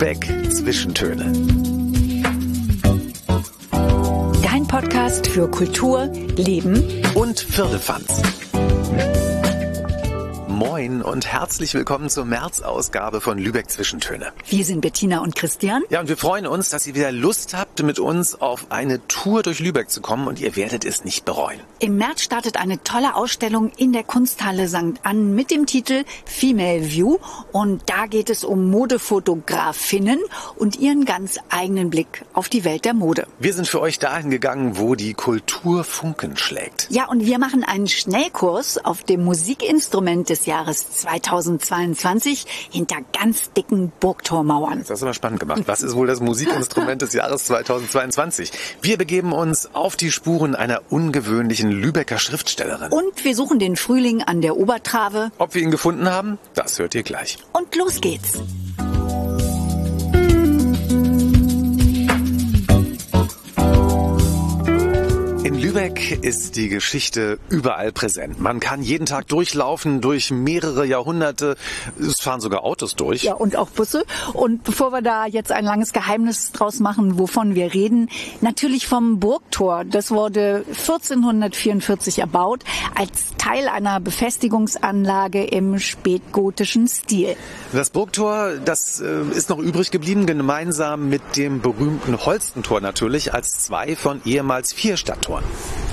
Lübeck Zwischentöne. Dein Podcast für Kultur, Leben und Firlefanz. Moin und herzlich willkommen zur März-Ausgabe von Lübeck Zwischentöne. Wir sind Bettina und Christian. Ja, und wir freuen uns, dass ihr wieder Lust habt, mit uns auf eine Tour durch Lübeck zu kommen und ihr werdet es nicht bereuen. Im März startet eine tolle Ausstellung in der Kunsthalle St. Ann mit dem Titel Female View und da geht es um Modefotografinnen und ihren ganz eigenen Blick auf die Welt der Mode. Wir sind für euch dahin gegangen, wo die Kultur Funken schlägt. Ja, und wir machen einen Schnellkurs auf dem Musikinstrument des Jahres 2022 hinter ganz dicken Burgtormauern. Das hast du mal spannend gemacht. Was ist wohl das Musikinstrument des Jahres 2022? Wir begeben uns auf die Spuren einer ungewöhnlichen Lübecker Schriftstellerin. Und wir suchen den Frühling an der Obertrave. Ob wir ihn gefunden haben, das hört ihr gleich. Und los geht's. Lübeck ist die Geschichte überall präsent. Man kann jeden Tag durchlaufen durch mehrere Jahrhunderte. Es fahren sogar Autos durch. Ja, und auch Busse. Und bevor wir da jetzt ein langes Geheimnis draus machen, wovon wir reden, natürlich vom Burgtor. Das wurde 1444 erbaut als Teil einer Befestigungsanlage im spätgotischen Stil. Das Burgtor, das äh, ist noch übrig geblieben, gemeinsam mit dem berühmten Holstentor natürlich, als zwei von ehemals vier Stadttoren.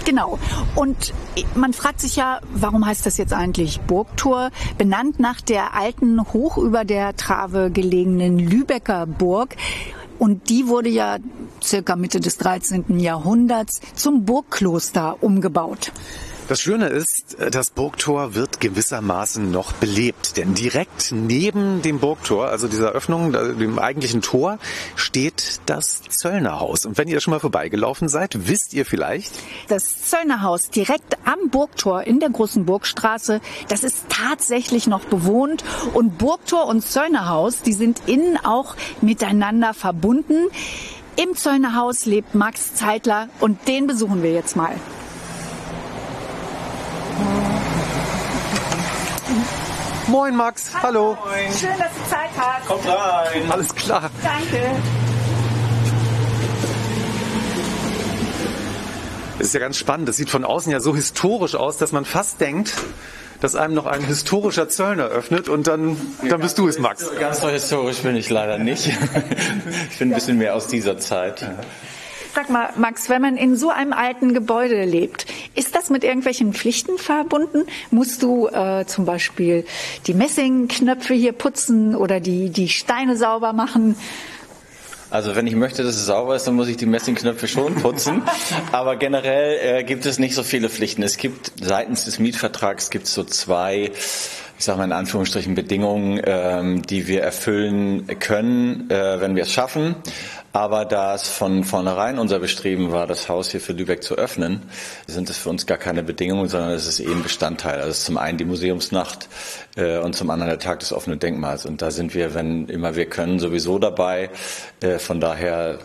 Genau. Und man fragt sich ja, warum heißt das jetzt eigentlich Burgtor? Benannt nach der alten, hoch über der Trave gelegenen Lübecker Burg. Und die wurde ja circa Mitte des 13. Jahrhunderts zum Burgkloster umgebaut. Das Schöne ist, das Burgtor wird gewissermaßen noch belebt, denn direkt neben dem Burgtor, also dieser Öffnung, dem eigentlichen Tor, steht das Zöllnerhaus. Und wenn ihr schon mal vorbeigelaufen seid, wisst ihr vielleicht? Das Zöllnerhaus direkt am Burgtor in der großen Burgstraße, das ist tatsächlich noch bewohnt und Burgtor und Zöllnerhaus, die sind innen auch miteinander verbunden. Im Zöllnerhaus lebt Max Zeitler und den besuchen wir jetzt mal. Moin Max, hallo. Moin. Schön, dass du Zeit hast. Kommt rein. Alles klar. Danke. Das ist ja ganz spannend. Das sieht von außen ja so historisch aus, dass man fast denkt, dass einem noch ein historischer Zöllner öffnet und dann, dann bist du es, Max. Ganz so historisch bin ich leider nicht. Ich bin ein bisschen mehr aus dieser Zeit. Sag mal, Max, wenn man in so einem alten Gebäude lebt, ist das mit irgendwelchen Pflichten verbunden? Musst du äh, zum Beispiel die Messingknöpfe hier putzen oder die, die Steine sauber machen? Also wenn ich möchte, dass es sauber ist, dann muss ich die Messingknöpfe schon putzen. Aber generell äh, gibt es nicht so viele Pflichten. Es gibt seitens des Mietvertrags gibt es so zwei ich sage mal in Anführungsstrichen Bedingungen, ähm, die wir erfüllen können, äh, wenn wir es schaffen. Aber da es von vornherein unser Bestreben war, das Haus hier für Lübeck zu öffnen, sind es für uns gar keine Bedingungen, sondern es ist eben Bestandteil. Also zum einen die Museumsnacht äh, und zum anderen der Tag des offenen Denkmals. Und da sind wir, wenn immer wir können, sowieso dabei. Äh, von daher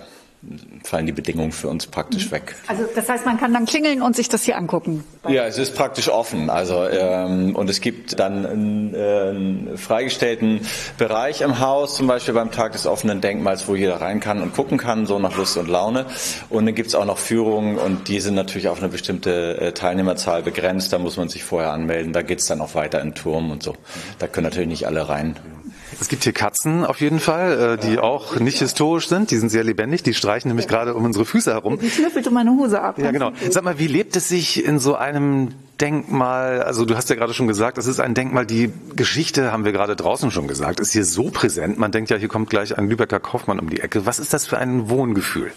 fallen die Bedingungen für uns praktisch weg. Also das heißt, man kann dann klingeln und sich das hier angucken. Ja, es ist praktisch offen. Also ähm, und es gibt dann einen, äh, einen freigestellten Bereich im Haus, zum Beispiel beim Tag des offenen Denkmals, wo jeder rein kann und gucken kann, so nach Lust und Laune. Und dann gibt es auch noch Führungen und die sind natürlich auf eine bestimmte äh, Teilnehmerzahl begrenzt. Da muss man sich vorher anmelden. Da geht es dann auch weiter in den Turm und so. Da können natürlich nicht alle rein. Es gibt hier Katzen auf jeden Fall, äh, die auch nicht historisch sind. Die sind sehr lebendig. Die streichen nämlich gerade um unsere Füße herum. Die schnüffelt um meine Hose ab. Ja, genau. Sag mal, wie lebt es sich in so einem Denkmal? Also du hast ja gerade schon gesagt, es ist ein Denkmal. Die Geschichte haben wir gerade draußen schon gesagt, ist hier so präsent. Man denkt ja, hier kommt gleich ein Lübecker Kaufmann um die Ecke. Was ist das für ein Wohngefühl?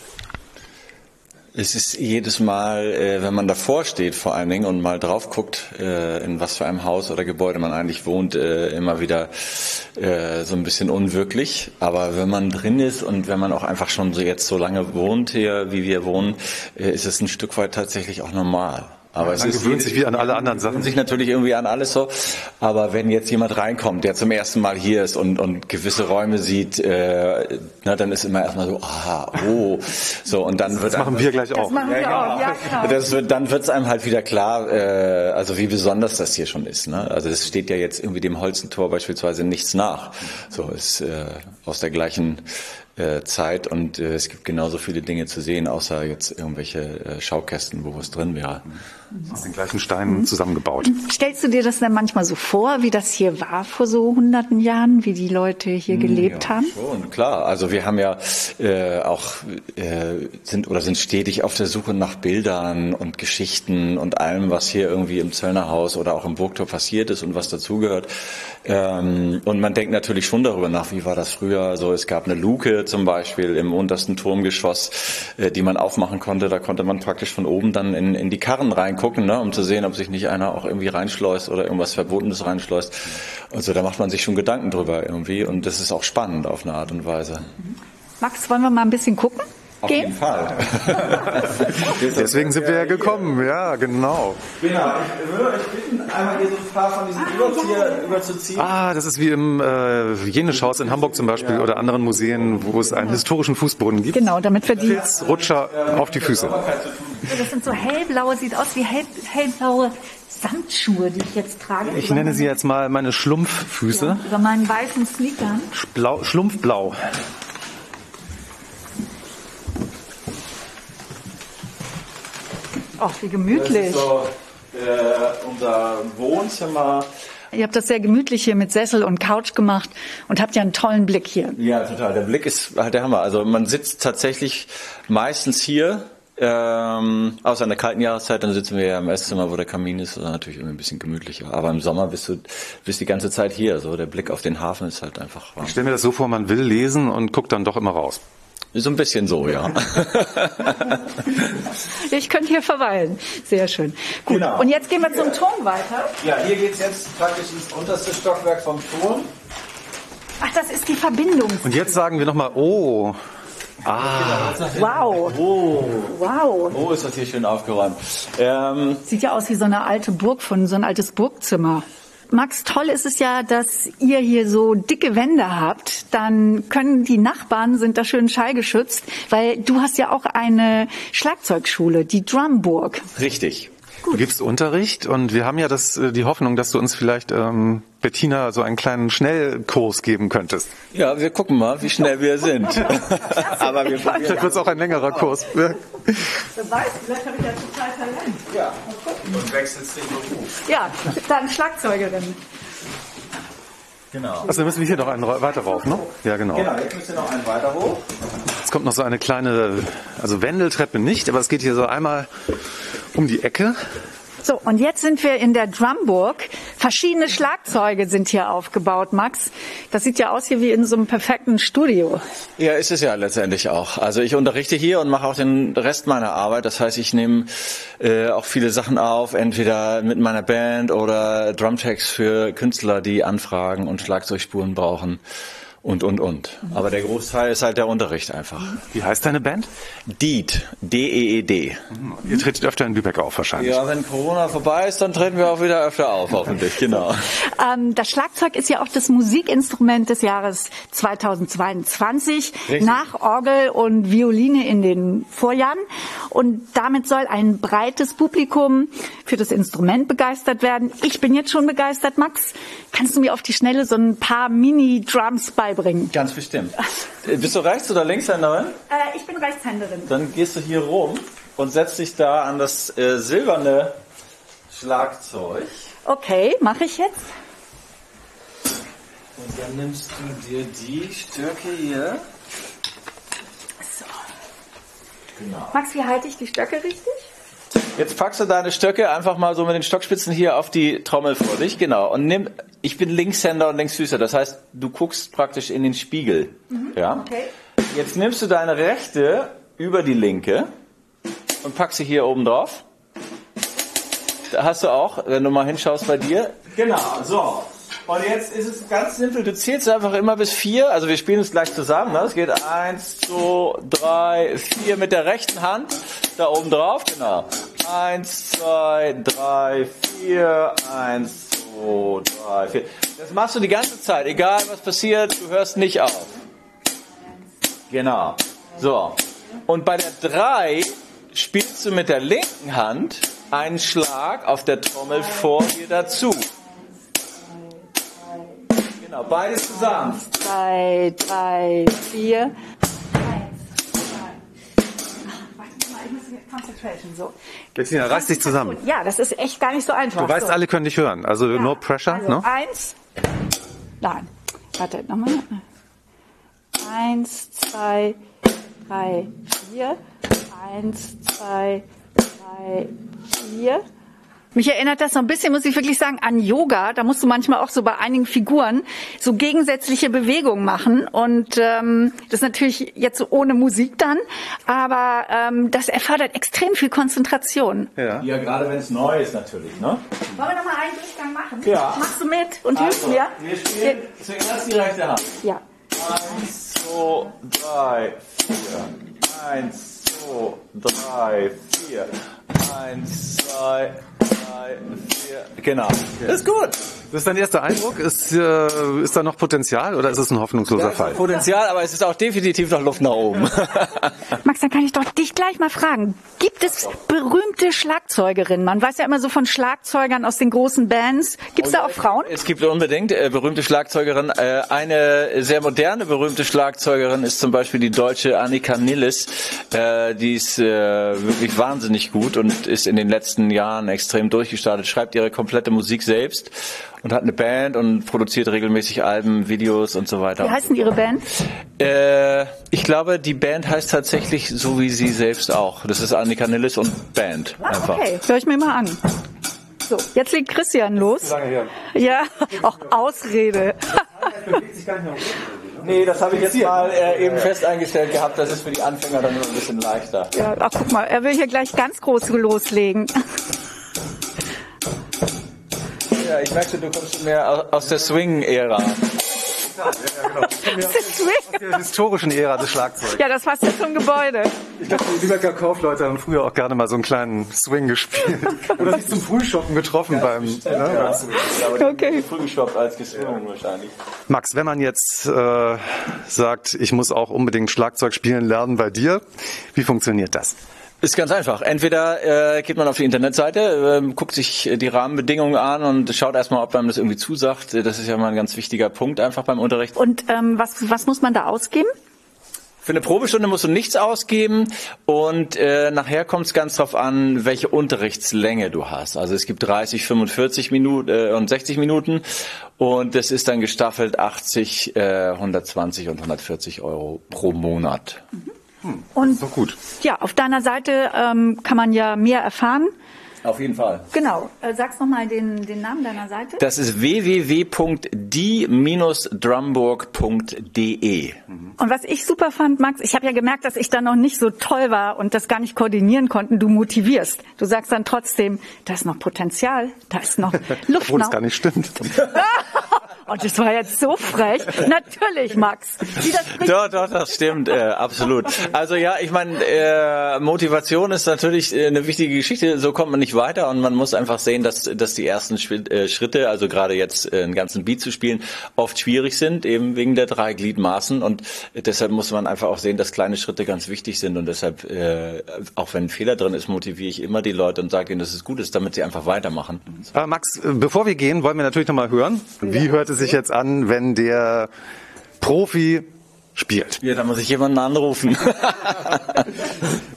Es ist jedes Mal, äh, wenn man davor steht vor allen Dingen und mal drauf guckt, äh, in was für einem Haus oder Gebäude man eigentlich wohnt, äh, immer wieder so ein bisschen unwirklich. Aber wenn man drin ist und wenn man auch einfach schon so jetzt so lange wohnt hier, wie wir wohnen, ist es ein Stück weit tatsächlich auch normal. Aber man es ist gewöhnt sich wie an alle anderen Sachen. sich natürlich irgendwie an alles so. Aber wenn jetzt jemand reinkommt, der zum ersten Mal hier ist und, und gewisse Räume sieht, äh, na, dann ist immer erstmal so, aha, oh, so und dann wird Das machen wir gleich auch. machen wir auch, ja, genau. das wird, dann wird es einem halt wieder klar, äh, also wie besonders das hier schon ist. Ne? Also es steht ja jetzt irgendwie dem Holzentor beispielsweise nichts nach. So ist äh, aus der gleichen äh, Zeit und äh, es gibt genauso viele Dinge zu sehen, außer jetzt irgendwelche äh, Schaukästen, wo was drin wäre. Aus den gleichen Steinen zusammengebaut. Stellst du dir das dann manchmal so vor, wie das hier war vor so hunderten Jahren, wie die Leute hier gelebt haben? Schon, klar. Also wir haben ja äh, auch äh, sind oder sind stetig auf der Suche nach Bildern und Geschichten und allem, was hier irgendwie im Zöllner Haus oder auch im Burgtor passiert ist und was dazugehört. Ähm, und man denkt natürlich schon darüber nach, wie war das früher. Also es gab eine Luke zum Beispiel im untersten Turmgeschoss, äh, die man aufmachen konnte. Da konnte man praktisch von oben dann in, in die Karren reingucken, ne, um zu sehen, ob sich nicht einer auch irgendwie reinschleust oder irgendwas Verbotenes reinschleust. Also da macht man sich schon Gedanken drüber irgendwie und das ist auch spannend auf eine Art und Weise. Max, wollen wir mal ein bisschen gucken? Auf Gehen? jeden Fall. Deswegen sind wir ja gekommen, ja, genau. Genau, ich würde euch bitten, einmal hier so ein paar von diesen Überzieher überzuziehen. Ah, das ist wie im äh, Jenischhaus in Hamburg zum Beispiel oder anderen Museen, wo es einen historischen Fußboden gibt. Genau, damit wir die. Pilzrutscher auf die Füße. Das sind so hellblaue, sieht aus wie hell, hellblaue Samtschuhe, die ich jetzt trage. Ich nenne sie jetzt mal meine Schlumpffüße. Über meinen weißen Sneakern. Blau, Schlumpfblau. Ach, wie Das gemütlich. ist so äh, unser Wohnzimmer. Ihr habt das sehr gemütlich hier mit Sessel und Couch gemacht und habt ja einen tollen Blick hier. Ja, total. Der Blick ist halt der Hammer. Also man sitzt tatsächlich meistens hier, ähm, außer in der kalten Jahreszeit, dann sitzen wir ja im Esszimmer, wo der Kamin ist, das ist natürlich irgendwie ein bisschen gemütlicher. Aber im Sommer bist du bist die ganze Zeit hier. So der Blick auf den Hafen ist halt einfach warm. Ich stelle mir das so vor, man will lesen und guckt dann doch immer raus. So ein bisschen so, ja. Ich könnte hier verweilen. Sehr schön. Gut. Genau. Und jetzt gehen wir zum Turm weiter. ja, hier geht's jetzt praktisch ins unterste Stockwerk vom Turm. Ach, das ist die Verbindung. Und jetzt sagen wir nochmal, oh, Wow. Oh, Wow. oh, ist das hier schön aufgeräumt. Ähm, Sieht ja aus wie so eine alte Burg von so ein altes Burgzimmer. Max, toll ist es ja, dass ihr hier so dicke Wände habt. Dann können die Nachbarn sind da schön schallgeschützt, weil du hast ja auch eine Schlagzeugschule, die Drumburg. richtig. Du gibst Unterricht und wir haben ja das, äh, die Hoffnung, dass du uns vielleicht, ähm, Bettina, so einen kleinen Schnellkurs geben könntest. Ja, wir gucken mal, wie schnell wir sind. Aber wir Vielleicht wird es auch ein längerer Kurs. Wer weiß, vielleicht habe ich ja total Talent. Ja, und wechselst den Beruf. Ja, dann Schlagzeugerin. Genau. Also müssen wir hier noch einen weiter rauf, ne? Ja, genau. Genau, jetzt müsst ihr noch einen weiter hoch. Jetzt kommt noch so eine kleine, also Wendeltreppe nicht, aber es geht hier so einmal um die Ecke. So, und jetzt sind wir in der Drumburg. Verschiedene Schlagzeuge sind hier aufgebaut, Max. Das sieht ja aus hier wie in so einem perfekten Studio. Ja, ist es ja letztendlich auch. Also ich unterrichte hier und mache auch den Rest meiner Arbeit. Das heißt, ich nehme äh, auch viele Sachen auf, entweder mit meiner Band oder Drumtracks für Künstler, die Anfragen und Schlagzeugspuren brauchen und, und, und. Aber der Großteil ist halt der Unterricht einfach. Wie heißt deine Band? Deed, D-E-E-D. Ihr tretet öfter in Lübeck auf wahrscheinlich. Ja, wenn Corona vorbei ist, dann treten wir auch wieder öfter auf, hoffentlich, genau. Ähm, das Schlagzeug ist ja auch das Musikinstrument des Jahres 2022 Richtig. nach Orgel und Violine in den Vorjahren. Und damit soll ein breites Publikum für das Instrument begeistert werden. Ich bin jetzt schon begeistert, Max. Kannst du mir auf die Schnelle so ein paar Mini-Drums beibringen? Ganz bestimmt. Äh, Bist du Rechts- oder Linkshänderin? Äh, ich bin Rechtshänderin. Dann gehst du hier rum und setzt dich da an das äh, silberne Schlagzeug. Okay, mache ich jetzt. Und dann nimmst du dir die Stöcke hier. So. Genau. Max, wie halte ich die Stöcke richtig? Jetzt packst du deine Stöcke einfach mal so mit den Stockspitzen hier auf die Trommel vor dich. Genau. Und nimm, ich bin Linkshänder und Linksfüßer. Das heißt, du guckst praktisch in den Spiegel. Ja. Okay. Jetzt nimmst du deine rechte über die linke und packst sie hier oben drauf. Da hast du auch, wenn du mal hinschaust bei dir. Genau, so. Und jetzt ist es ganz simpel. Du zählst einfach immer bis vier. Also wir spielen es gleich zusammen. Ne? Es geht eins, zwei, drei, vier mit der rechten Hand da oben drauf. Genau. Eins, zwei, drei, vier. Eins, zwei, drei, vier. Das machst du die ganze Zeit, egal was passiert, du hörst nicht auf. Genau. So. Und bei der drei spielst du mit der linken Hand einen Schlag auf der Trommel vor dir dazu. Genau, beides zusammen. Zwei, drei, vier. So. Bettina, reiß dich zusammen. Ja, das ist echt gar nicht so einfach. Du weißt, so. alle können dich hören. Also Ja. no pressure, also ne? Eins. Nein. Warte, nochmal. Eins, zwei, drei, vier. Eins, zwei, drei, vier. Mich erinnert das so ein bisschen, muss ich wirklich sagen, an Yoga. Da musst du manchmal auch so bei einigen Figuren so gegensätzliche Bewegungen machen. Und ähm, das ist natürlich jetzt so ohne Musik dann, aber ähm, das erfordert extrem viel Konzentration. Ja. Ja, gerade wenn es neu ist natürlich, ne? Wollen wir nochmal einen Durchgang machen? Ja. Machst du mit und hilfst Also, mir? wir spielen zuerst die rechte Hand. Ja. Eins, zwei, drei, vier. Eins, zwei, drei, vier. Eins, zwei, drei, vier. Genau. Das ist gut. Das ist dein erster Eindruck? Ist, äh, ist da noch Potenzial oder ist es ein hoffnungsloser ist Fall? Potenzial, aber es ist auch definitiv noch Luft nach oben. Max, dann kann ich doch dich gleich mal fragen. Gibt es berühmte Schlagzeugerinnen? Man weiß ja immer so von Schlagzeugern aus den großen Bands. Gibt es da auch Frauen? Es gibt unbedingt äh, berühmte Schlagzeugerin. Äh, eine sehr moderne berühmte Schlagzeugerin ist zum Beispiel die deutsche Annika Nilles. Äh, die ist äh, wirklich wahnsinnig gut und ist in den letzten Jahren extrem durchgestartet. Schreibt ihre komplette Musik selbst und hat eine Band und produziert regelmäßig Alben, Videos und so weiter. Wie heißen Ihre Band? Äh, ich glaube, die Band heißt tatsächlich so wie sie selbst auch. Das ist Annika Nilles und Band Ah, einfach. okay, höre ich mir mal an. So, jetzt legt Christian los. Ja, auch Ausrede. Nee, das habe ich jetzt mal äh, eben fest eingestellt gehabt. Das ist für die Anfänger dann immer ein bisschen leichter. Ja, ach, guck mal, er will hier gleich ganz groß loslegen. Ja, ich merke, du kommst mehr au- aus der Swing-Ära. Der historischen Ära des Schlagzeugs. Ja, das passt ja zum Gebäude. Ich dachte, die Lübecker Kaufleute haben früher auch gerne mal so einen kleinen Swing gespielt. Oder sich zum Frühshoppen getroffen beim, ne, beim Swing. Okay. Früh gestoppt als geswungen wahrscheinlich. Max, wenn man jetzt äh, sagt, ich muss auch unbedingt Schlagzeug spielen lernen bei dir, wie funktioniert das? Ist ganz einfach. Entweder äh, geht man auf die Internetseite, ähm, guckt sich äh, die Rahmenbedingungen an und schaut erstmal, ob einem das irgendwie zusagt. Das ist ja mal ein ganz wichtiger Punkt einfach beim Unterricht. Und ähm, was, was muss man da ausgeben? Für eine Probestunde musst du nichts ausgeben und äh, nachher kommt es ganz drauf an, welche Unterrichtslänge du hast. Also es gibt 30, 45 Minuten äh, und 60 Minuten und das ist dann gestaffelt 80, äh, 120 und 140 Euro pro Monat. Und Doch gut. ja, auf deiner Seite ähm, kann man ja mehr erfahren. Auf jeden Fall. Genau. Äh, sagst nochmal den, den Namen deiner Seite. Das ist www.die-drumburg.de. Und was ich super fand, Max, ich habe ja gemerkt, dass ich da noch nicht so toll war und das gar nicht koordinieren konnten. Du motivierst. Du sagst dann trotzdem, da ist noch Potenzial, da ist noch Luft Obwohl es gar nicht stimmt. Und das war jetzt so frech. Natürlich, Max. Doch, doch, das stimmt, äh, absolut. Also ja, ich meine, äh, Motivation ist natürlich äh, eine wichtige Geschichte. So kommt man nicht weiter und man muss einfach sehen, dass, dass die ersten äh, Schritte, also gerade jetzt äh, einen ganzen Beat zu spielen, oft schwierig sind, eben wegen der drei Gliedmaßen. Und deshalb muss man einfach auch sehen, dass kleine Schritte ganz wichtig sind. Und deshalb, äh, auch wenn ein Fehler drin ist, motiviere ich immer die Leute und sage ihnen, dass es gut ist, damit sie einfach weitermachen. Aber Max, äh, bevor wir gehen, wollen wir natürlich noch mal hören, wie hört es sich jetzt an, wenn der Profi spielt? Ja, da muss ich jemanden anrufen.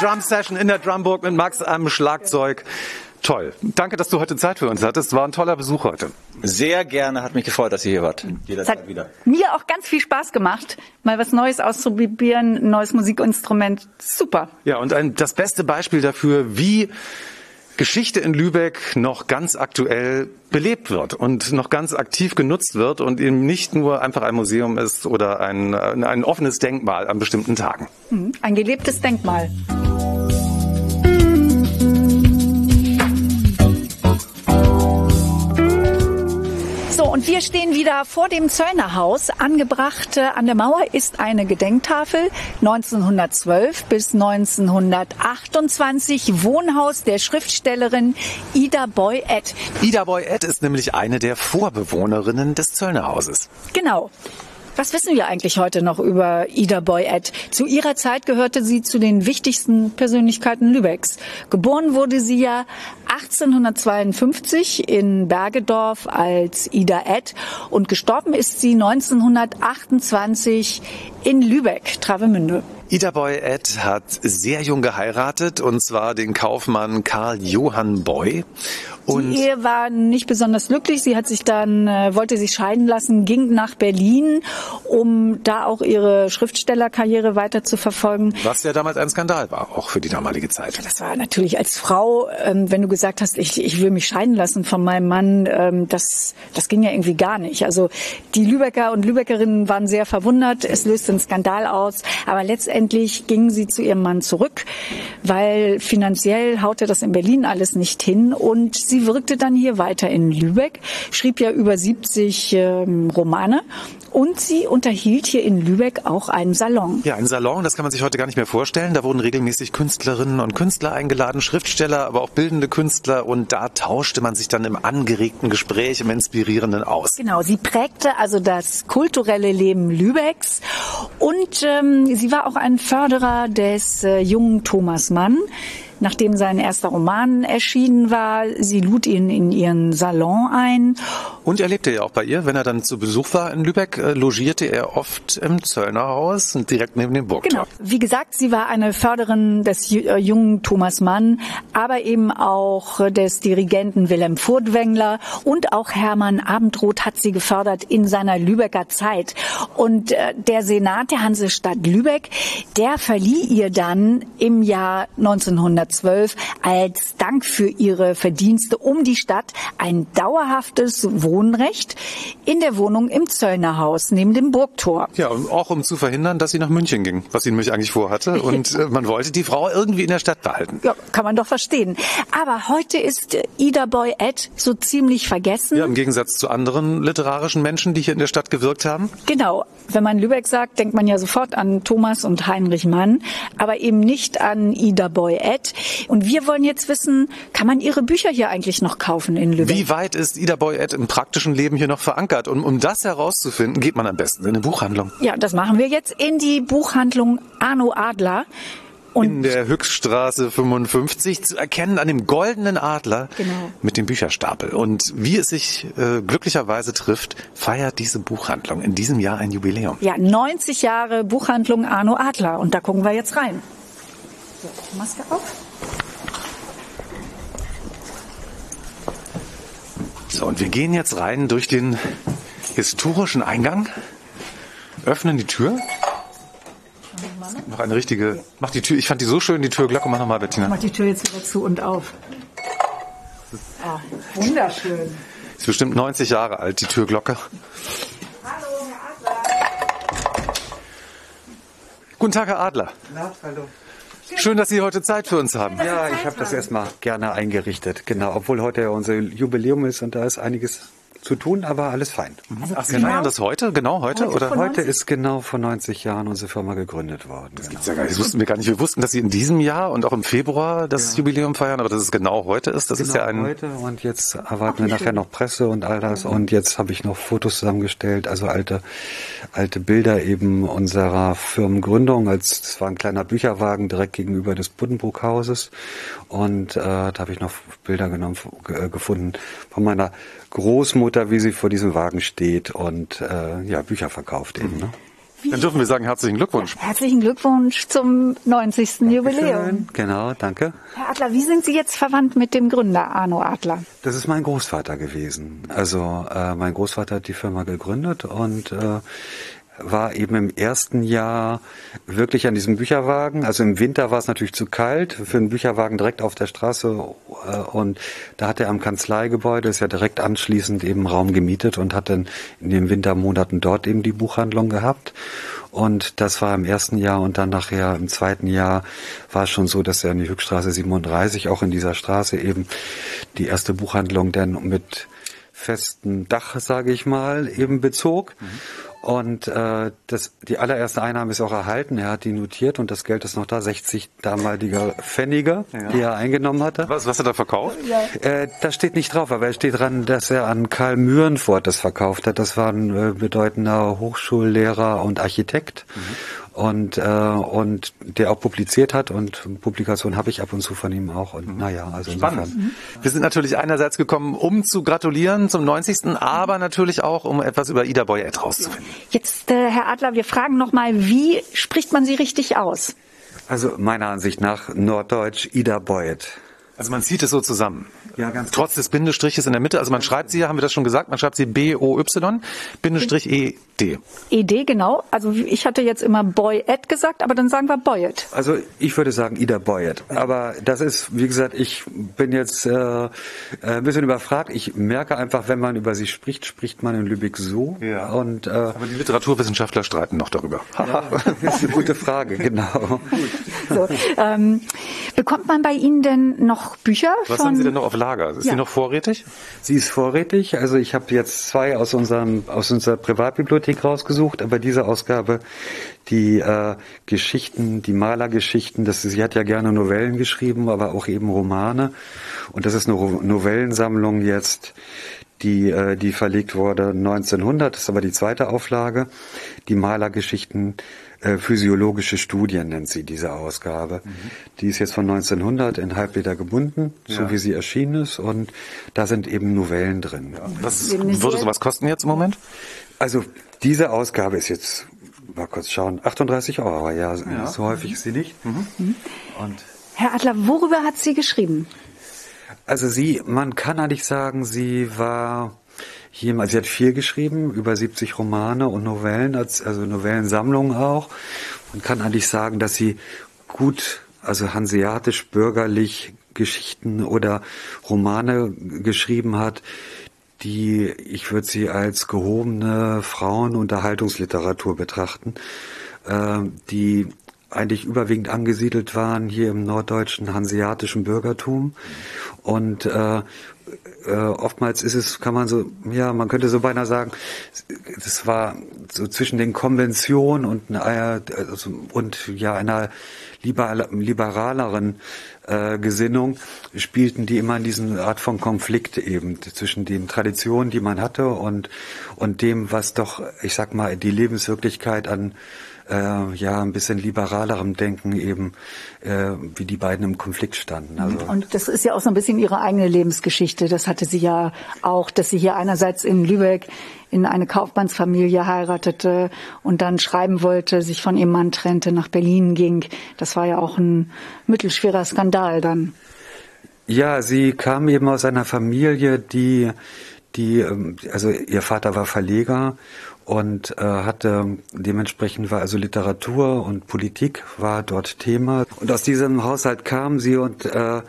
Drum Session in der Drumburg mit Max am Schlagzeug. Toll. Danke, dass du heute Zeit für uns hattest. War ein toller Besuch heute. Sehr gerne, hat mich gefreut, dass ihr hier wart. Jederzeit hat wieder. mir auch ganz viel Spaß gemacht, mal was Neues auszuprobieren, ein neues Musikinstrument. Super. Ja, und ein, das beste Beispiel dafür, wie Geschichte in Lübeck noch ganz aktuell belebt wird und noch ganz aktiv genutzt wird und eben nicht nur einfach ein Museum ist oder ein, ein offenes Denkmal an bestimmten Tagen. Mhm. Ein gelebtes Denkmal. Und wir stehen wieder vor dem Zöllnerhaus. Angebracht äh, an der Mauer ist eine Gedenktafel 1912 bis 1928 Wohnhaus der Schriftstellerin Ida Boy-Ed. Ida Boy-Ed ist nämlich eine der Vorbewohnerinnen des Zöllnerhauses. Genau. Was wissen wir eigentlich heute noch über Ida Boy-Ed? Zu ihrer Zeit gehörte sie zu den wichtigsten Persönlichkeiten Lübecks. Geboren wurde sie ja 1852 in Bergedorf als Ida Ed und gestorben ist sie 1928 in Lübeck, Travemünde. Ida Boy Ed hat sehr jung geheiratet und zwar den Kaufmann Karl Johann Boy. Und die Ehe war nicht besonders glücklich. Sie hat sich dann, äh, wollte sich scheiden lassen, ging nach Berlin, um da auch ihre Schriftstellerkarriere weiter zu verfolgen. Was ja damals ein Skandal war, auch für die damalige Zeit. Das war natürlich als Frau, ähm, wenn du gesagt hast, ich, ich will mich scheiden lassen von meinem Mann, ähm, das, das ging ja irgendwie gar nicht. Also die Lübecker und Lübeckerinnen waren sehr verwundert. Es löste einen Skandal aus. Aber letztendlich gingen sie zu ihrem Mann zurück, weil finanziell haute das in Berlin alles nicht hin und sie wirkte dann hier weiter in Lübeck, schrieb ja über 70 ähm, Romane und sie unterhielt hier in Lübeck auch einen Salon. Ja, ein Salon, das kann man sich heute gar nicht mehr vorstellen. Da wurden regelmäßig Künstlerinnen und Künstler eingeladen, Schriftsteller, aber auch bildende Künstler. Und da tauschte man sich dann im angeregten Gespräch, im inspirierenden aus. Genau, sie prägte also das kulturelle Leben Lübecks. Und ähm, sie war auch ein Förderer des äh, jungen Thomas Mann nachdem sein erster Roman erschienen war. Sie lud ihn in ihren Salon ein. Und er lebte ja auch bei ihr. Wenn er dann zu Besuch war in Lübeck, äh, logierte er oft im Zöllnerhaus direkt neben dem Burgtor. Genau. Wie gesagt, sie war eine Förderin des äh, jungen Thomas Mann, aber eben auch des Dirigenten Wilhelm Furtwängler und auch Hermann Abendroth hat sie gefördert in seiner Lübecker Zeit. Und äh, der Senat der Hansestadt Lübeck, der verlieh ihr dann im Jahr 1900 1912 als Dank für ihre Verdienste um die Stadt ein dauerhaftes Wohnrecht in der Wohnung im Zöllnerhaus neben dem Burgtor. Ja, auch um zu verhindern, dass sie nach München ging, was sie nämlich eigentlich vorhatte. Und äh, man wollte die Frau irgendwie in der Stadt behalten. Ja, kann man doch verstehen. Aber heute ist Ida Boy Ed so ziemlich vergessen. Ja, im Gegensatz zu anderen literarischen Menschen, die hier in der Stadt gewirkt haben. Genau. Wenn man Lübeck sagt, denkt man ja sofort an Thomas und Heinrich Mann, aber eben nicht an Ida Boy Ed. Und wir wollen jetzt wissen, kann man Ihre Bücher hier eigentlich noch kaufen in Lübeck? Wie weit ist Ida Boyett im praktischen Leben hier noch verankert? Und um das herauszufinden, geht man am besten in eine Buchhandlung. Ja, das machen wir jetzt in die Buchhandlung Arno Adler. Und in der Höchststraße 55 zu erkennen an dem goldenen Adler genau. mit dem Bücherstapel. Und wie es sich äh, glücklicherweise trifft, feiert diese Buchhandlung in diesem Jahr ein Jubiläum. Ja, 90 Jahre Buchhandlung Arno Adler. Und da gucken wir jetzt rein. So, Maske auf. So, und wir gehen jetzt rein durch den historischen Eingang, öffnen die Tür. Noch eine richtige. Mach die Tür. Ich fand die so schön, die Türglocke. Mach nochmal, Bettina. Mach die Tür jetzt wieder zu und auf. Ah, wunderschön. Ist bestimmt 90 Jahre alt, die Türglocke. Hallo, Herr Adler. Guten Tag, Herr Adler. Na, hallo. Schön, dass Sie heute Zeit für uns haben. Ja, ich habe das erstmal gerne eingerichtet. Genau, obwohl heute ja unser Jubiläum ist und da ist einiges zu tun, aber alles fein. Also Ach, genau. feiern das heute? Genau heute? Heute, oder? heute ist genau vor 90 Jahren unsere Firma gegründet worden. Das genau. gibt's ja gar nicht. Das wussten wir gar nicht. Wir wussten, dass Sie in diesem Jahr und auch im Februar das ja. Jubiläum feiern, aber dass es genau heute ist, das genau ist ja ein... heute und jetzt erwarten wir nachher noch Presse und all das und jetzt habe ich noch Fotos zusammengestellt, also alte, alte Bilder eben unserer Firmengründung, als es war ein kleiner Bücherwagen direkt gegenüber des Buddenbruckhauses und äh, da habe ich noch Bilder genommen, gefunden von meiner Großmutter, wie sie vor diesem Wagen steht und äh, ja, Bücher verkauft eben. Ne? Dann dürfen wir sagen, herzlichen Glückwunsch. Ja, herzlichen Glückwunsch zum 90. Dankeschön. Jubiläum. Genau, danke. Herr Adler, wie sind Sie jetzt verwandt mit dem Gründer Arno Adler? Das ist mein Großvater gewesen. Also äh, mein Großvater hat die Firma gegründet und äh, war eben im ersten Jahr wirklich an diesem Bücherwagen. Also im Winter war es natürlich zu kalt für einen Bücherwagen direkt auf der Straße. Äh, und da hat er am Kanzleigebäude, ist ja direkt anschließend eben Raum gemietet und hat dann in den Wintermonaten dort eben die Buchhandlung gehabt. Und das war im ersten Jahr und dann nachher im zweiten Jahr war es schon so, dass er in die Höchststraße 37 auch in dieser Straße eben die erste Buchhandlung dann mit festen Dach, sage ich mal, eben bezog. Mhm. Und äh, das, die allererste Einnahme ist auch erhalten. Er hat die notiert und das Geld ist noch da, 60 damalige Pfennige, ja. die er eingenommen hatte. Was, was hat er verkauft? Ja. Äh, das steht nicht drauf, aber es steht dran, dass er an Karl Mührenfort das verkauft hat. Das war ein äh, bedeutender Hochschullehrer und Architekt. Mhm und, äh, und der auch publiziert hat und Publikation habe ich ab und zu von ihm auch und mhm. naja, also Spannend. insofern. Mhm. Wir sind natürlich einerseits gekommen, um zu gratulieren zum 90. aber natürlich auch, um etwas über Ida Boyett rauszufinden. Jetzt, äh, Herr Adler, wir fragen nochmal, wie spricht man sie richtig aus? Also meiner Ansicht nach Norddeutsch Ida Boyett. Also man zieht es so zusammen. Ja, ganz Trotz des Bindestriches in der Mitte. Also man schreibt sie, haben wir das schon gesagt, man schreibt sie B-O-Y, Bindestrich E-D. E-D, genau. Also ich hatte jetzt immer Boy-Ed gesagt, aber dann sagen wir Boyet. Also ich würde sagen Ida Boyet. Aber das ist, wie gesagt, ich bin jetzt äh, ein bisschen überfragt. Ich merke einfach, wenn man über sie spricht, spricht man in Lübeck so. Ja. Und, äh, aber die Literaturwissenschaftler streiten noch darüber. Ja, das ist eine gute Frage, genau. so, ähm, bekommt man bei Ihnen denn noch Bücher? Was von... haben Sie denn noch auf Lager? Ist ja. die noch vorrätig? Sie ist vorrätig. Also ich habe jetzt zwei aus unserem aus unserer Privatbibliothek rausgesucht, aber diese Ausgabe, die äh, Geschichten, die Malergeschichten, das sie hat ja gerne Novellen geschrieben, aber auch eben Romane. Und das ist eine Novellensammlung jetzt die, äh, die verlegt wurde 1900, das ist aber die zweite Auflage. Die Malergeschichten äh, physiologische Studien nennt sie diese Ausgabe. Mhm. Die ist jetzt von 1900 in Halbleder gebunden, ja. so wie sie erschienen ist, und da sind eben Novellen drin. Ja. Was würde sowas kosten jetzt im Moment? Also diese Ausgabe ist jetzt mal kurz schauen, 38 Euro, ja, ja. so häufig ist sie nicht. Mhm. Und Herr Adler, worüber hat sie geschrieben? Also sie, man kann eigentlich sagen, sie war jemand, sie hat viel geschrieben, über 70 Romane und Novellen, also Novellensammlungen auch. Man kann eigentlich sagen, dass sie gut, also hanseatisch, bürgerlich Geschichten oder Romane geschrieben hat, die, ich würde sie als gehobene Frauenunterhaltungsliteratur betrachten, äh, die eigentlich überwiegend angesiedelt waren hier im norddeutschen hanseatischen Bürgertum. Und äh, äh, oftmals ist es, kann man so, ja, man könnte so beinahe sagen, das war so zwischen den Konventionen und, einer, also, und ja einer liberaleren äh, Gesinnung spielten die immer in diesen Art von Konflikt eben zwischen den Traditionen, die man hatte und und dem, was doch, ich sag mal, die Lebenswirklichkeit an äh, ja ein bisschen liberalerem Denken eben, äh, wie die beiden im Konflikt standen. Also und das ist ja auch so ein bisschen ihre eigene Lebensgeschichte. Das hatte sie ja auch, dass sie hier einerseits in Lübeck in eine Kaufmannsfamilie heiratete und dann schreiben wollte, sich von ihrem Mann trennte, nach Berlin ging. Das war ja auch ein mittelschwerer Skandal dann. Ja, sie kam eben aus einer Familie, die die, ähm, also ihr Vater war Verleger und äh, hatte dementsprechend war also Literatur und Politik war dort Thema. Und aus diesem Haushalt kam sie und äh,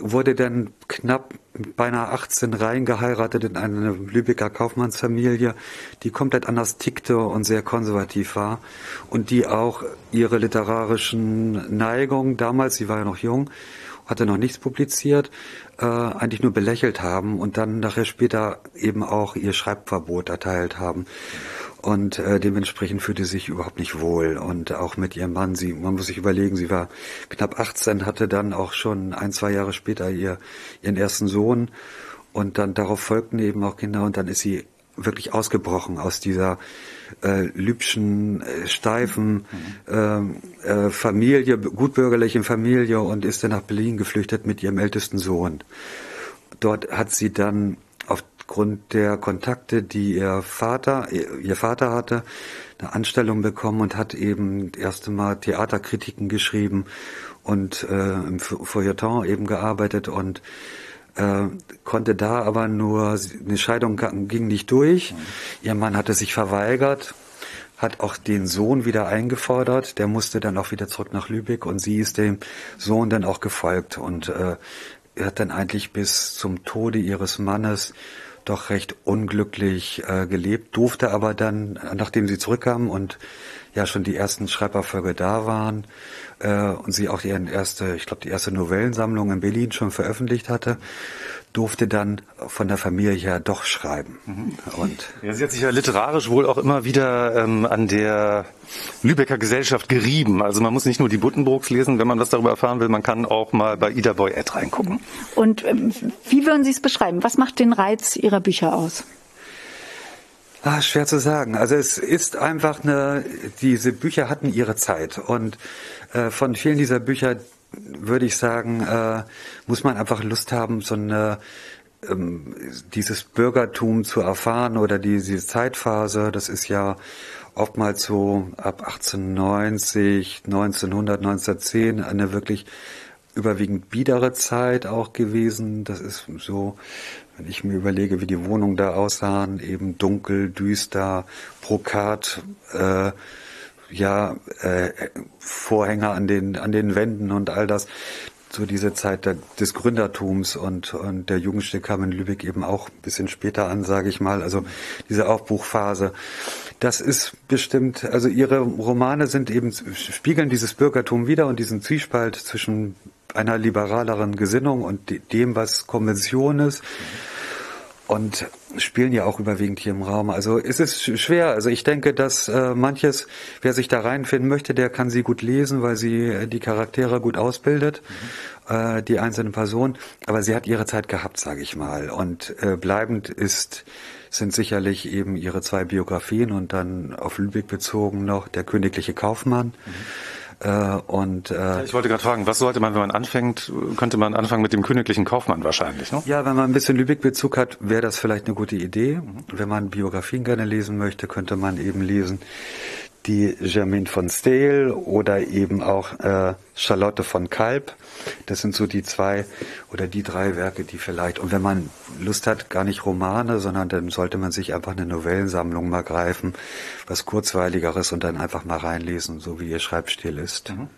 wurde dann knapp beinahe 18 reingeheiratet in eine Lübecker Kaufmannsfamilie, die komplett anders tickte und sehr konservativ war und die auch ihre literarischen Neigungen damals, sie war ja noch jung, hatte noch nichts publiziert, äh, eigentlich nur belächelt haben und dann nachher später eben auch ihr Schreibverbot erteilt haben. Und äh, dementsprechend fühlte sie sich überhaupt nicht wohl. Und auch mit ihrem Mann, sie, man muss sich überlegen, sie war knapp 18, hatte dann auch schon ein, zwei Jahre später ihr, ihren ersten Sohn. Und dann darauf folgten eben auch Kinder und dann ist sie wirklich ausgebrochen aus dieser äh, lübschen, äh, steifen mhm. äh, Familie, gutbürgerlichen Familie und ist dann nach Berlin geflüchtet mit ihrem ältesten Sohn. Dort hat sie dann aufgrund der Kontakte, die ihr Vater, ihr Vater hatte, eine Anstellung bekommen und hat eben das erste Mal Theaterkritiken geschrieben und äh, im Feuilleton eben gearbeitet und äh, konnte da aber nur, eine Scheidung ging nicht durch. Mhm. Ihr Mann hatte sich verweigert, hat auch den Sohn wieder eingefordert. Der musste dann auch wieder zurück nach Lübeck und sie ist dem Sohn dann auch gefolgt und äh, hat dann eigentlich bis zum Tode ihres Mannes doch recht unglücklich äh, gelebt, durfte aber dann, nachdem sie zurückkam und ja schon die ersten Schreiberfolge da waren äh, und sie auch ihren erste, ich glaube die erste Novellensammlung in Berlin schon veröffentlicht hatte, durfte dann von der Familie her doch schreiben. Mhm. Und ja, sie hat sich ja literarisch wohl auch immer wieder ähm, an der Lübecker Gesellschaft gerieben. Also man muss nicht nur die Buttenbrooks lesen, wenn man was darüber erfahren will, man kann auch mal bei Ida Boy Ed reingucken. Und ähm, wie würden Sie es beschreiben? Was macht den Reiz Ihrer Bücher aus? Ah, schwer zu sagen. Also es ist einfach eine, diese Bücher hatten ihre Zeit und äh, von vielen dieser Bücher würde ich sagen, äh, muss man einfach Lust haben, so eine ähm, dieses Bürgertum zu erfahren oder diese Zeitphase, das ist ja oftmals so ab 1890, 1900, 1910 eine wirklich überwiegend biedere Zeit auch gewesen. Das ist so, wenn ich mir überlege, wie die Wohnungen da aussahen, eben dunkel, düster, Brokat, äh, ja, äh, Vorhänge an den, an den Wänden und all das. So diese Zeit der, des Gründertums und, und der Jugendstil kam in Lübeck eben auch ein bisschen später an, sage ich mal. Also diese Aufbruchphase. Das ist bestimmt, also ihre Romane sind eben, spiegeln dieses Bürgertum wieder und diesen Zwiespalt zwischen einer liberaleren Gesinnung und dem, was Konvention ist. Und spielen ja auch überwiegend hier im Raum. Also es ist schwer. Also ich denke, dass äh, manches, wer sich da reinfinden möchte, der kann sie gut lesen, weil sie äh, die Charaktere gut ausbildet, mhm. äh, die einzelnen Personen. Aber sie hat ihre Zeit gehabt, sage ich mal. Und äh, bleibend ist sind sicherlich eben ihre zwei Biografien und dann auf Lübeck bezogen noch der königliche Kaufmann. Mhm und, äh, ich wollte gerade fragen, was sollte man, wenn man anfängt, könnte man anfangen mit dem königlichen Kaufmann wahrscheinlich, ne? Ja, wenn man ein bisschen Lübeck-Bezug hat, wäre das vielleicht eine gute Idee. Wenn man Biografien gerne lesen möchte, könnte man eben lesen die Germaine von Steel oder eben auch äh, Charlotte von Kalb. Das sind so die zwei oder die drei Werke, die vielleicht, und wenn man Lust hat, gar nicht Romane, sondern dann sollte man sich einfach eine Novellensammlung mal greifen, was kurzweiligeres und dann einfach mal reinlesen, so wie ihr Schreibstil ist. Mhm.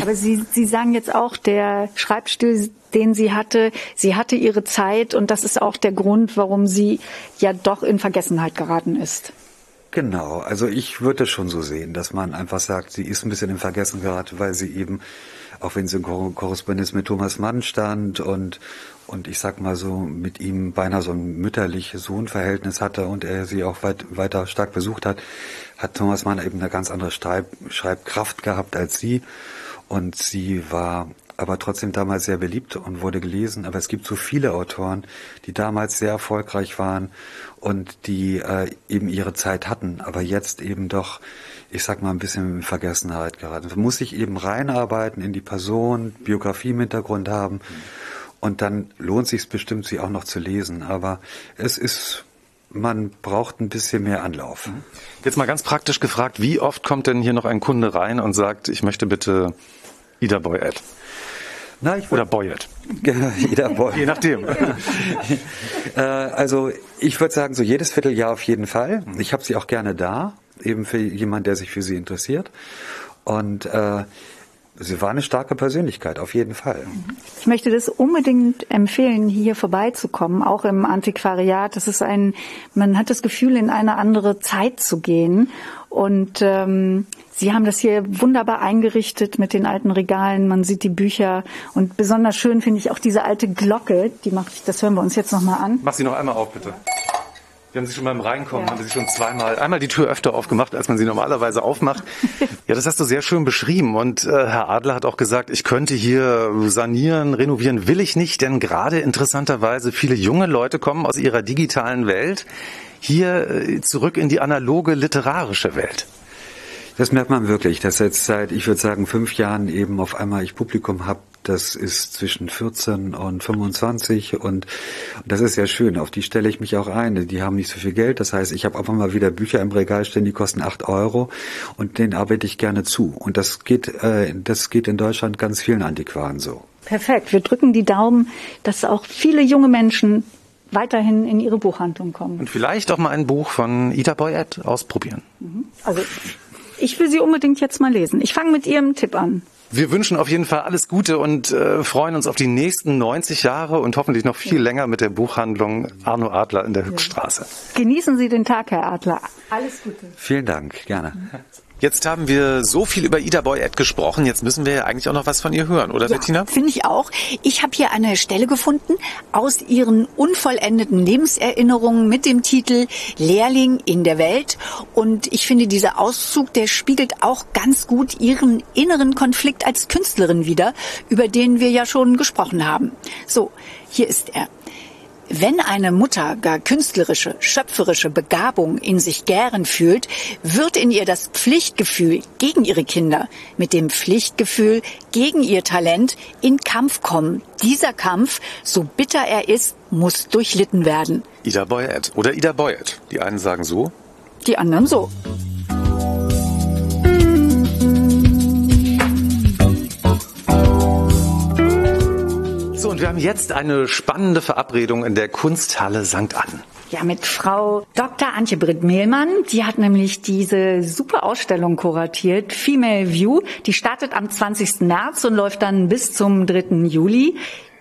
Aber Sie, Sie sagen jetzt auch, der Schreibstil, den sie hatte, sie hatte ihre Zeit und das ist auch der Grund, warum sie ja doch in Vergessenheit geraten ist. Genau, also ich würde schon so sehen, dass man einfach sagt, sie ist ein bisschen in Vergessen geraten, weil sie eben, auch wenn sie in Korrespondenz mit Thomas Mann stand und, und ich sag mal so, mit ihm beinahe so ein mütterliches Sohnverhältnis hatte und er sie auch weit, weiter stark besucht hat, hat Thomas Mann eben eine ganz andere Schreib, Schreibkraft gehabt als sie. Und sie war aber trotzdem damals sehr beliebt und wurde gelesen. Aber es gibt so viele Autoren, die damals sehr erfolgreich waren und die äh, eben ihre Zeit hatten, aber jetzt eben doch, ich sag mal, ein bisschen in Vergessenheit geraten. Man muss sich eben reinarbeiten in die Person, Biografie im Hintergrund haben und dann lohnt sich bestimmt, sie auch noch zu lesen. Aber es ist man braucht ein bisschen mehr Anlauf. Jetzt mal ganz praktisch gefragt, wie oft kommt denn hier noch ein Kunde rein und sagt, ich möchte bitte Ida Boy Ad? Na, ich Oder Boyet. Jeder Boyet. Je nachdem. äh, also ich würde sagen, so jedes Vierteljahr auf jeden Fall. Ich habe sie auch gerne da, eben für jemanden, der sich für sie interessiert. Und äh, Sie war eine starke Persönlichkeit, auf jeden Fall. Ich möchte das unbedingt empfehlen, hier vorbeizukommen, auch im Antiquariat. Das ist ein, man hat das Gefühl, in eine andere Zeit zu gehen. Und ähm, Sie haben das hier wunderbar eingerichtet mit den alten Regalen. Man sieht die Bücher und besonders schön finde ich auch diese alte Glocke. Die mache ich, das hören wir uns jetzt noch mal an. Mach sie noch einmal auf, bitte. Wir haben sie schon beim Reinkommen, ja. haben sie schon zweimal, einmal die Tür öfter aufgemacht, als man sie normalerweise aufmacht. ja, das hast du sehr schön beschrieben. Und äh, Herr Adler hat auch gesagt, ich könnte hier sanieren, renovieren, will ich nicht, denn gerade interessanterweise viele junge Leute kommen aus ihrer digitalen Welt hier äh, zurück in die analoge literarische Welt. Das merkt man wirklich, dass jetzt seit, ich würde sagen, fünf Jahren eben auf einmal ich Publikum habe, das ist zwischen 14 und 25 und das ist sehr schön. Auf die stelle ich mich auch ein. Die haben nicht so viel Geld. Das heißt, ich habe einfach mal wieder Bücher im Regal stehen, die kosten acht Euro und denen arbeite ich gerne zu. Und das geht, äh, das geht in Deutschland ganz vielen Antiquaren so. Perfekt. Wir drücken die Daumen, dass auch viele junge Menschen weiterhin in Ihre Buchhandlung kommen. Und vielleicht auch mal ein Buch von Ida Boyett ausprobieren. Also ich will sie unbedingt jetzt mal lesen. Ich fange mit Ihrem Tipp an. Wir wünschen auf jeden Fall alles Gute und äh, freuen uns auf die nächsten 90 Jahre und hoffentlich noch viel länger mit der Buchhandlung Arno Adler in der Hückstraße. Genießen Sie den Tag, Herr Adler. Alles Gute. Vielen Dank, gerne. Jetzt haben wir so viel über Ida Boyett gesprochen, jetzt müssen wir ja eigentlich auch noch was von ihr hören, oder Ja, Bettina? Finde ich auch. Ich habe hier eine Stelle gefunden aus ihren unvollendeten Lebenserinnerungen mit dem Titel Lehrling in der Welt. Und ich finde, dieser Auszug, der spiegelt auch ganz gut ihren inneren Konflikt als Künstlerin wider, über den wir ja schon gesprochen haben. So, hier ist er. Wenn eine Mutter gar künstlerische, schöpferische Begabung in sich gären fühlt, wird in ihr das Pflichtgefühl gegen ihre Kinder mit dem Pflichtgefühl gegen ihr Talent in Kampf kommen. Dieser Kampf, so bitter er ist, muss durchlitten werden. Ida Boyett oder Ida Boyett. Die einen sagen so, Die anderen so. So, und wir haben jetzt eine spannende Verabredung in der Kunsthalle St. Ann. Ja, mit Frau Dr. Antje Britt Mehlmann. Die hat nämlich diese super Ausstellung kuratiert, Female View. Die startet am 20. März und läuft dann bis zum 3. Juli.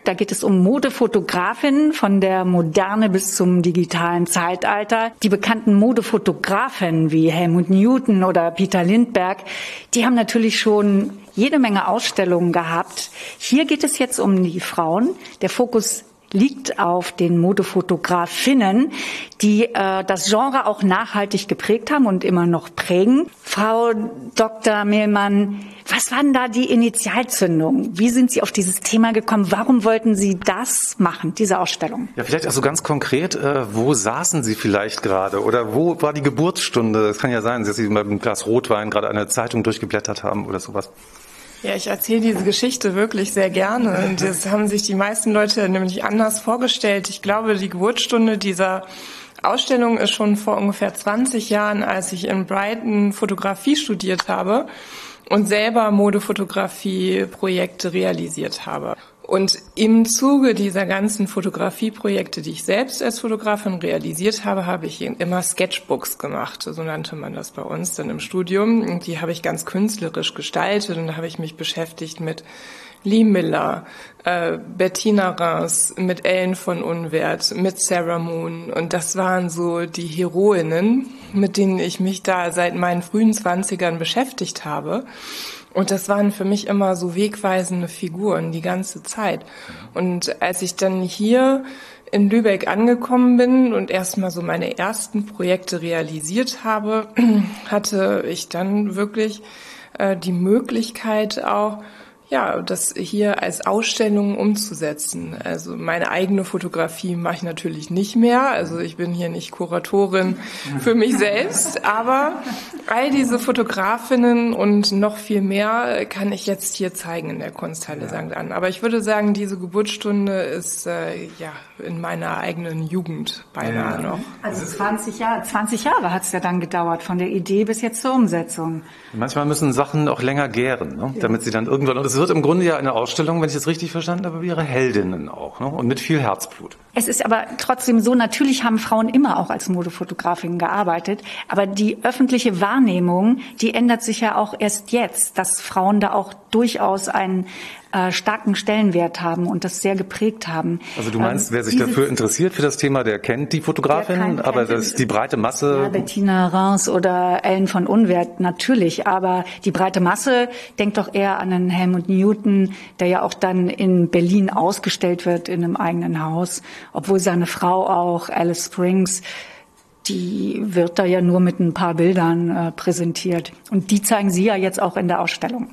Da geht es um Modefotografinnen von der Moderne bis zum digitalen Zeitalter. Die bekannten Modefotografen wie Helmut Newton oder Peter Lindbergh, die haben natürlich schon jede Menge Ausstellungen gehabt. Hier geht es jetzt um die Frauen. Der Fokus liegt auf den Modefotografinnen, die äh, das Genre auch nachhaltig geprägt haben und immer noch prägen. Frau Dr. Mehlmann, was waren da die Initialzündungen? Wie sind Sie auf dieses Thema gekommen? Warum wollten Sie das machen, diese Ausstellung? Ja, vielleicht auch so ganz konkret, äh, wo saßen Sie vielleicht gerade oder wo war die Geburtsstunde? Es kann ja sein, dass Sie mit einem Glas Rotwein gerade eine Zeitung durchgeblättert haben oder sowas. Ja, ich erzähle diese Geschichte wirklich sehr gerne. Und das haben sich die meisten Leute nämlich anders vorgestellt. Ich glaube, die Geburtsstunde dieser Ausstellung ist schon vor ungefähr 20 Jahren, als ich in Brighton Fotografie studiert habe und selber Modefotografie-Projekte realisiert habe. Und im Zuge dieser ganzen Fotografieprojekte, die ich selbst als Fotografin realisiert habe, habe ich immer Sketchbooks gemacht. So nannte man das bei uns dann im Studium. Und die habe ich ganz künstlerisch gestaltet und da habe ich mich beschäftigt mit Lee Miller, äh, Bettina Reims, mit Ellen von Unwert, mit Sarah Moon. Und das waren so die Heroinnen, mit denen ich mich da seit meinen frühen Zwanzigern beschäftigt habe. Und das waren für mich immer so wegweisende Figuren die ganze Zeit. Und als ich dann hier in Lübeck angekommen bin und erstmal so meine ersten Projekte realisiert habe, hatte ich dann wirklich äh, die Möglichkeit auch, ja, das hier als Ausstellung umzusetzen. Also meine eigene Fotografie mache ich natürlich nicht mehr. Also ich bin hier nicht Kuratorin für mich selbst, aber all diese Fotografinnen und noch viel mehr kann ich jetzt hier zeigen in der Kunsthalle St. Ann. Aber ich würde sagen, diese Geburtsstunde ist äh, ja in meiner eigenen Jugend beinahe noch. Also 20 Jahre, 20 Jahre hat es ja dann gedauert, von der Idee bis jetzt zur Umsetzung. Manchmal müssen Sachen auch länger gären, ne? damit sie dann irgendwann, und es wird im Grunde ja eine Ausstellung, wenn ich das richtig verstanden habe, wie ihre Heldinnen auch, ne? und mit viel Herzblut. Es ist aber trotzdem so, natürlich haben Frauen immer auch als Modefotografin gearbeitet, aber die öffentliche Wahrnehmung, die ändert sich ja auch erst jetzt, dass Frauen da auch durchaus einen äh, starken Stellenwert haben und das sehr geprägt haben. Also du meinst, Ähm, wer sich dafür interessiert für das Thema, der kennt die Fotografin, kann- aber das, den- die breite Masse. Ja, Bettina Reims oder Ellen von Unwert, natürlich. Aber die breite Masse denkt doch eher an einen Helmut Newton, der ja auch dann in Berlin ausgestellt wird in einem eigenen Haus. Obwohl seine Frau auch, Alice Springs, die wird da ja nur mit ein paar Bildern äh, präsentiert. Und die zeigen Sie ja jetzt auch in der Ausstellung.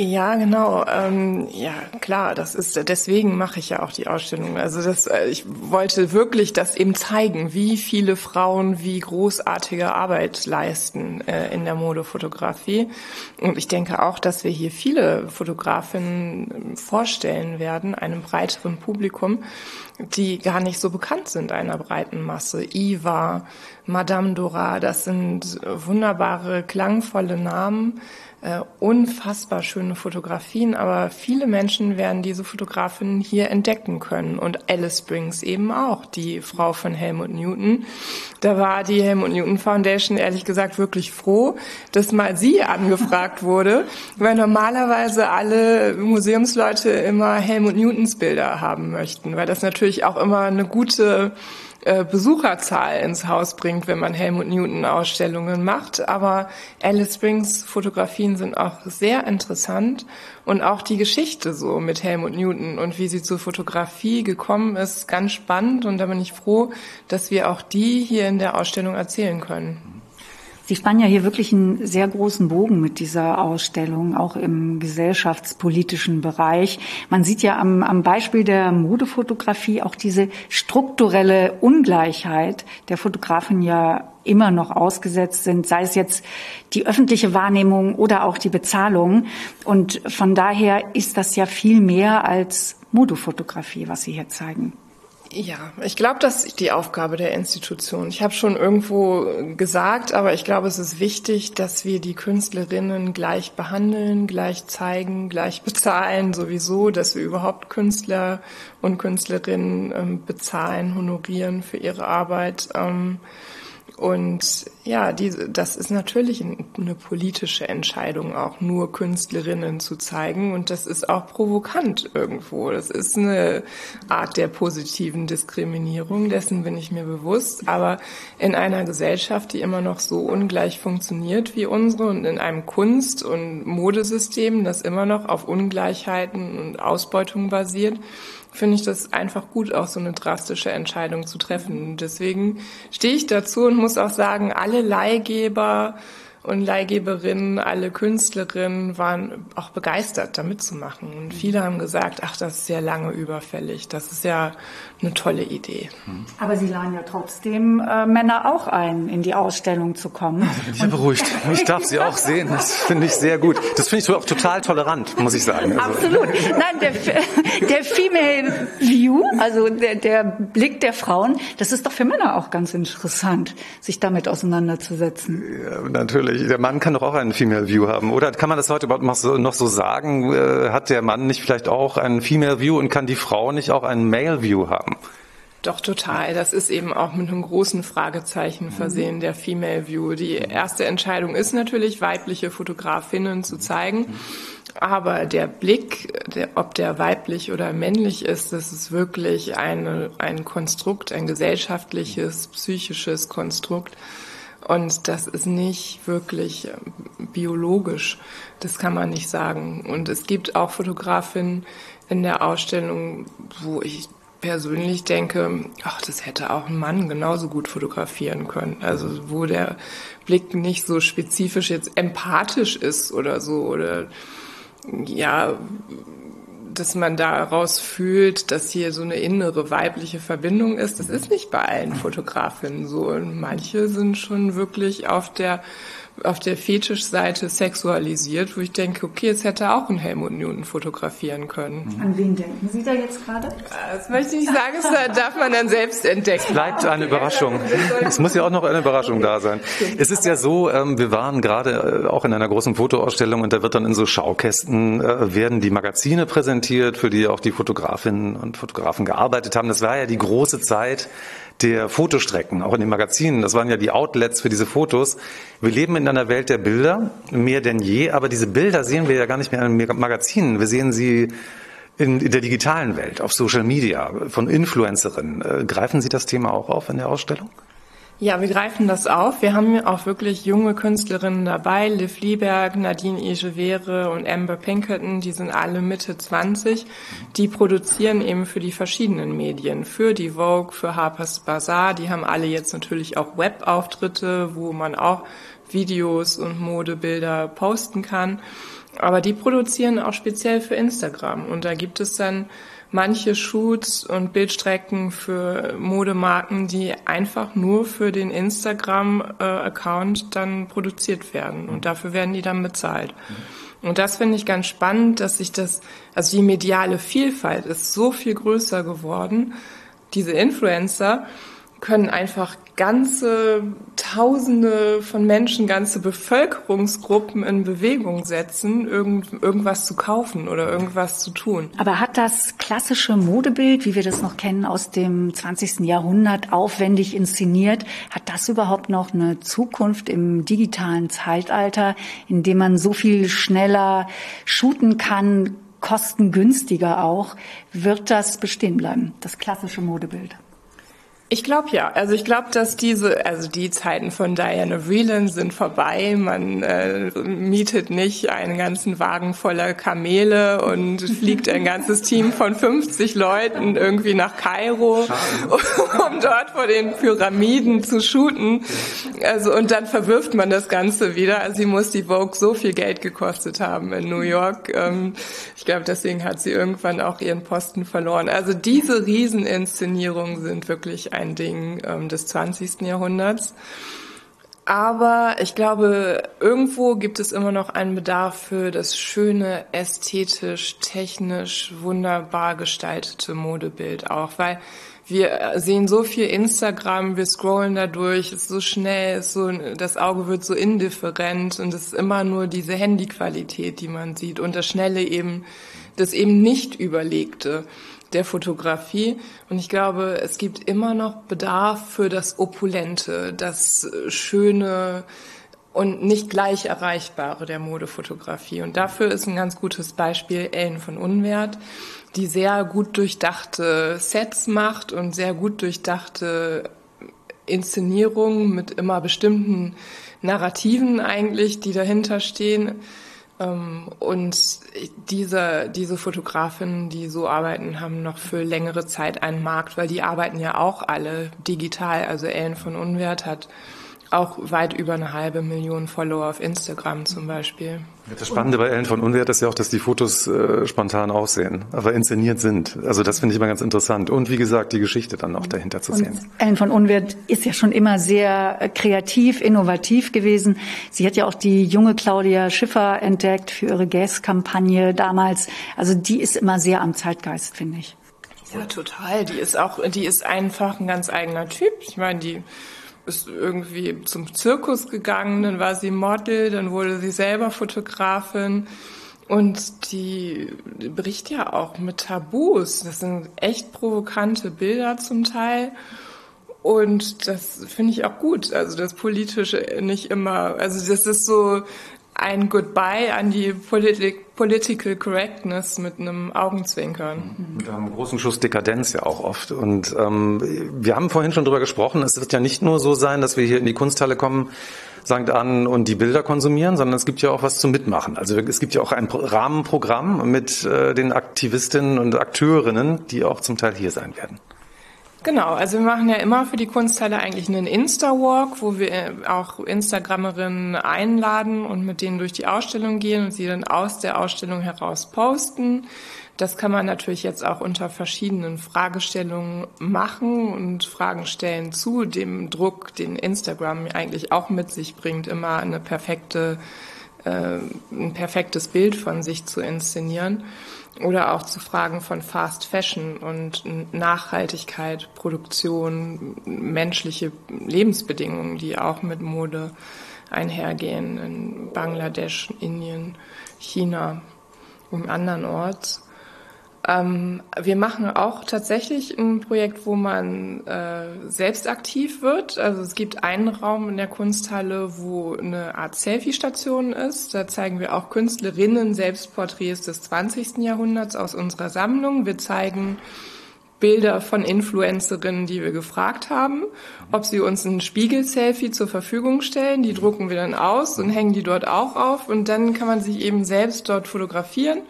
Ja, genau. Ähm, ja, klar, das ist deswegen mache ich ja auch die Ausstellung. Also das, äh, ich wollte wirklich das eben zeigen, wie viele Frauen wie großartige Arbeit leisten äh, in der Modefotografie. Und ich denke auch, dass wir hier viele Fotografinnen vorstellen werden, einem breiteren Publikum, die gar nicht so bekannt sind einer breiten Masse. Iva, Madame Dora, das sind wunderbare, klangvolle Namen, äh, unfassbar schöne Fotografien, aber viele Menschen werden diese Fotografin hier entdecken können und Alice Springs eben auch, die Frau von Helmut Newton. Da war die Helmut Newton Foundation ehrlich gesagt wirklich froh, dass mal sie angefragt wurde, weil normalerweise alle Museumsleute immer Helmut Newtons Bilder haben möchten, weil das natürlich auch immer eine gute äh, Besucherzahl ins Haus bringt, wenn man Helmut Newton Ausstellungen macht. Aber Alice Springs Fotografien sind auch sehr interessant und auch die Geschichte so mit Helmut Newton und wie sie zur Fotografie gekommen ist, ganz spannend. Und da bin ich froh, dass wir auch die hier in der Ausstellung erzählen können. Sie spannen ja hier wirklich einen sehr großen Bogen mit dieser Ausstellung, auch im gesellschaftspolitischen Bereich. Man sieht ja am, am Beispiel der Modefotografie auch diese strukturelle Ungleichheit der Fotografen ja immer noch ausgesetzt sind, sei es jetzt die öffentliche Wahrnehmung oder auch die Bezahlung. Und von daher ist das ja viel mehr als Modefotografie, was Sie hier zeigen. Ja, ich glaube, das ist die Aufgabe der Institution. Ich habe schon irgendwo gesagt, aber ich glaube, es ist wichtig, dass wir die Künstlerinnen gleich behandeln, gleich zeigen, gleich bezahlen, sowieso, dass wir überhaupt Künstler und Künstlerinnen ähm, bezahlen, honorieren für ihre Arbeit. Und ja, diese, das ist natürlich eine politische Entscheidung, auch nur Künstlerinnen zu zeigen. Und das ist auch provokant irgendwo. Das ist eine Art der positiven Diskriminierung, dessen bin ich mir bewusst. Aber in einer Gesellschaft, die immer noch so ungleich funktioniert wie unsere und in einem Kunst- und Modesystem, das immer noch auf Ungleichheiten und Ausbeutung basiert, finde ich das einfach gut, auch so eine drastische Entscheidung zu treffen. Deswegen stehe ich dazu und muss auch sagen, alle Leihgeber und Leihgeberinnen, alle Künstlerinnen waren auch begeistert, da mitzumachen. Und viele haben gesagt, ach, das ist ja lange überfällig. Das ist ja eine tolle Idee. Aber Sie laden ja trotzdem äh, Männer auch ein, in die Ausstellung zu kommen. Da bin ich ja beruhigt. Ich darf sie auch sehen. Das finde ich sehr gut. Das finde ich auch total tolerant, muss ich sagen. Also. Absolut. Nein, der, der Female View, also der, der Blick der Frauen, das ist doch für Männer auch ganz interessant, sich damit auseinanderzusetzen. Ja, natürlich. Der Mann kann doch auch einen Female View haben, oder? Kann man das heute überhaupt noch so, noch so sagen? Äh, hat der Mann nicht vielleicht auch einen Female View und kann die Frau nicht auch einen Male View haben? Doch, total. Das ist eben auch mit einem großen Fragezeichen versehen, der Female View. Die erste Entscheidung ist natürlich, weibliche Fotografinnen zu zeigen. Aber der Blick, der, ob der weiblich oder männlich ist, das ist wirklich eine, ein Konstrukt, ein gesellschaftliches, psychisches Konstrukt. Und das ist nicht wirklich ähm, biologisch. Das kann man nicht sagen. Und es gibt auch Fotografinnen in der Ausstellung, wo ich persönlich denke, ach, das hätte auch ein Mann genauso gut fotografieren können. Also wo der Blick nicht so spezifisch jetzt empathisch ist oder so oder ja dass man daraus fühlt, dass hier so eine innere weibliche Verbindung ist. Das ist nicht bei allen Fotografinnen so. Und manche sind schon wirklich auf der auf der Fetischseite sexualisiert, wo ich denke, okay, jetzt hätte auch ein Helmut Newton fotografieren können. An wen denken Sie da jetzt gerade? Das möchte ich nicht sagen, das darf man dann selbst entdecken. Es bleibt eine Überraschung. Es muss ja auch noch eine Überraschung da sein. Es ist ja so, ähm, wir waren gerade äh, auch in einer großen Fotoausstellung und da wird dann in so Schaukästen äh, werden die Magazine präsentiert, für die auch die Fotografinnen und Fotografen gearbeitet haben. Das war ja die große Zeit der Fotostrecken, auch in den Magazinen. Das waren ja die Outlets für diese Fotos. Wir leben in einer Welt der Bilder, mehr denn je, aber diese Bilder sehen wir ja gar nicht mehr in Magazinen. Wir sehen sie in, in der digitalen Welt, auf Social Media, von Influencerinnen. Äh, greifen Sie das Thema auch auf in der Ausstellung? Ja, wir greifen das auf. Wir haben auch wirklich junge Künstlerinnen dabei. Liv Lieberg, Nadine Egevere und Amber Pinkerton, die sind alle Mitte 20. Die produzieren eben für die verschiedenen Medien, für die Vogue, für Harper's Bazaar. Die haben alle jetzt natürlich auch Webauftritte, wo man auch Videos und Modebilder posten kann. Aber die produzieren auch speziell für Instagram. Und da gibt es dann manche Shoots und Bildstrecken für Modemarken, die einfach nur für den Instagram-Account dann produziert werden. Und dafür werden die dann bezahlt. Und das finde ich ganz spannend, dass sich das, also die mediale Vielfalt ist so viel größer geworden. Diese Influencer können einfach ganze Tausende von Menschen, ganze Bevölkerungsgruppen in Bewegung setzen, irgend, irgendwas zu kaufen oder irgendwas zu tun. Aber hat das klassische Modebild, wie wir das noch kennen aus dem 20. Jahrhundert, aufwendig inszeniert, hat das überhaupt noch eine Zukunft im digitalen Zeitalter, in dem man so viel schneller shooten kann, kostengünstiger auch? Wird das bestehen bleiben, das klassische Modebild? Ich glaube ja. Also ich glaube, dass diese, also die Zeiten von Diana Vreeland sind vorbei. Man äh, mietet nicht einen ganzen Wagen voller Kamele und fliegt ein ganzes Team von 50 Leuten irgendwie nach Kairo, um dort vor den Pyramiden zu shooten. Also und dann verwirft man das Ganze wieder. Also sie muss die Vogue so viel Geld gekostet haben in New York. Ähm, ich glaube, deswegen hat sie irgendwann auch ihren Posten verloren. Also diese Rieseninszenierungen sind wirklich ein Ding ähm, des 20. Jahrhunderts. Aber ich glaube, irgendwo gibt es immer noch einen Bedarf für das schöne, ästhetisch, technisch, wunderbar gestaltete Modebild auch, weil wir sehen so viel Instagram, wir scrollen da durch, es ist so schnell, ist so, das Auge wird so indifferent und es ist immer nur diese Handyqualität, die man sieht und das Schnelle eben, das eben nicht überlegte der Fotografie. Und ich glaube, es gibt immer noch Bedarf für das Opulente, das Schöne und nicht gleich Erreichbare der Modefotografie. Und dafür ist ein ganz gutes Beispiel Ellen von Unwert, die sehr gut durchdachte Sets macht und sehr gut durchdachte Inszenierungen mit immer bestimmten Narrativen eigentlich, die dahinter stehen. Ähm, und diese, diese Fotografinnen, die so arbeiten, haben noch für längere Zeit einen Markt, weil die arbeiten ja auch alle digital. Also Ellen von Unwert hat auch weit über eine halbe Million Follower auf Instagram zum Beispiel. Das Spannende bei Ellen von Unwert ist ja auch, dass die Fotos äh, spontan aussehen, aber inszeniert sind. Also das finde ich immer ganz interessant. Und wie gesagt, die Geschichte dann auch dahinter zu sehen. Ellen von Unwert ist ja schon immer sehr äh, kreativ, innovativ gewesen. Sie hat ja auch die junge Claudia Schiffer entdeckt für ihre Gas-Kampagne damals. Also die ist immer sehr am Zeitgeist, finde ich. Ja, total. Die ist auch, die ist einfach ein ganz eigener Typ. Ich meine, die ist irgendwie zum Zirkus gegangen, dann war sie Model, dann wurde sie selber Fotografin. Und die bricht ja auch mit Tabus. Das sind echt provokante Bilder zum Teil. Und das finde ich auch gut. Also das Politische nicht immer, also das ist so ein Goodbye an die Politik, Political Correctness mit einem Augenzwinkern. Mit einem großen Schuss Dekadenz ja auch oft. Und ähm, wir haben vorhin schon drüber gesprochen, es wird ja nicht nur so sein, dass wir hier in die Kunsthalle kommen, St. Ann und die Bilder konsumieren, sondern es gibt ja auch was zum Mitmachen. Also es gibt ja auch ein Rahmenprogramm mit äh, den Aktivistinnen und Akteurinnen, die auch zum Teil hier sein werden. Genau, also wir machen ja immer für die Kunsthalle eigentlich einen Insta-Walk, wo wir äh, auch Instagrammerinnen einladen und mit denen durch die Ausstellung gehen und sie dann aus der Ausstellung heraus posten. Das kann man natürlich jetzt auch unter verschiedenen Fragestellungen machen und Fragen stellen zu dem Druck, den Instagram eigentlich auch mit sich bringt, immer eine perfekte, äh, ein perfektes Bild von sich zu inszenieren oder auch zu Fragen von Fast Fashion und Nachhaltigkeit, Produktion, menschliche Lebensbedingungen, die auch mit Mode einhergehen in Bangladesch, Indien, China und anderen Orts. Ähm, wir machen auch tatsächlich ein Projekt, wo man äh, selbst aktiv wird. Also es gibt einen Raum in der Kunsthalle, wo eine Art Selfie-Station ist. Da zeigen wir auch Künstlerinnen Selbstporträts des 20. Jahrhunderts aus unserer Sammlung. Wir zeigen Bilder von Influencerinnen, die wir gefragt haben, ob sie uns ein Spiegel-Selfie zur Verfügung stellen. Die drucken wir dann aus und hängen die dort auch auf. Und dann kann man sich eben selbst dort fotografieren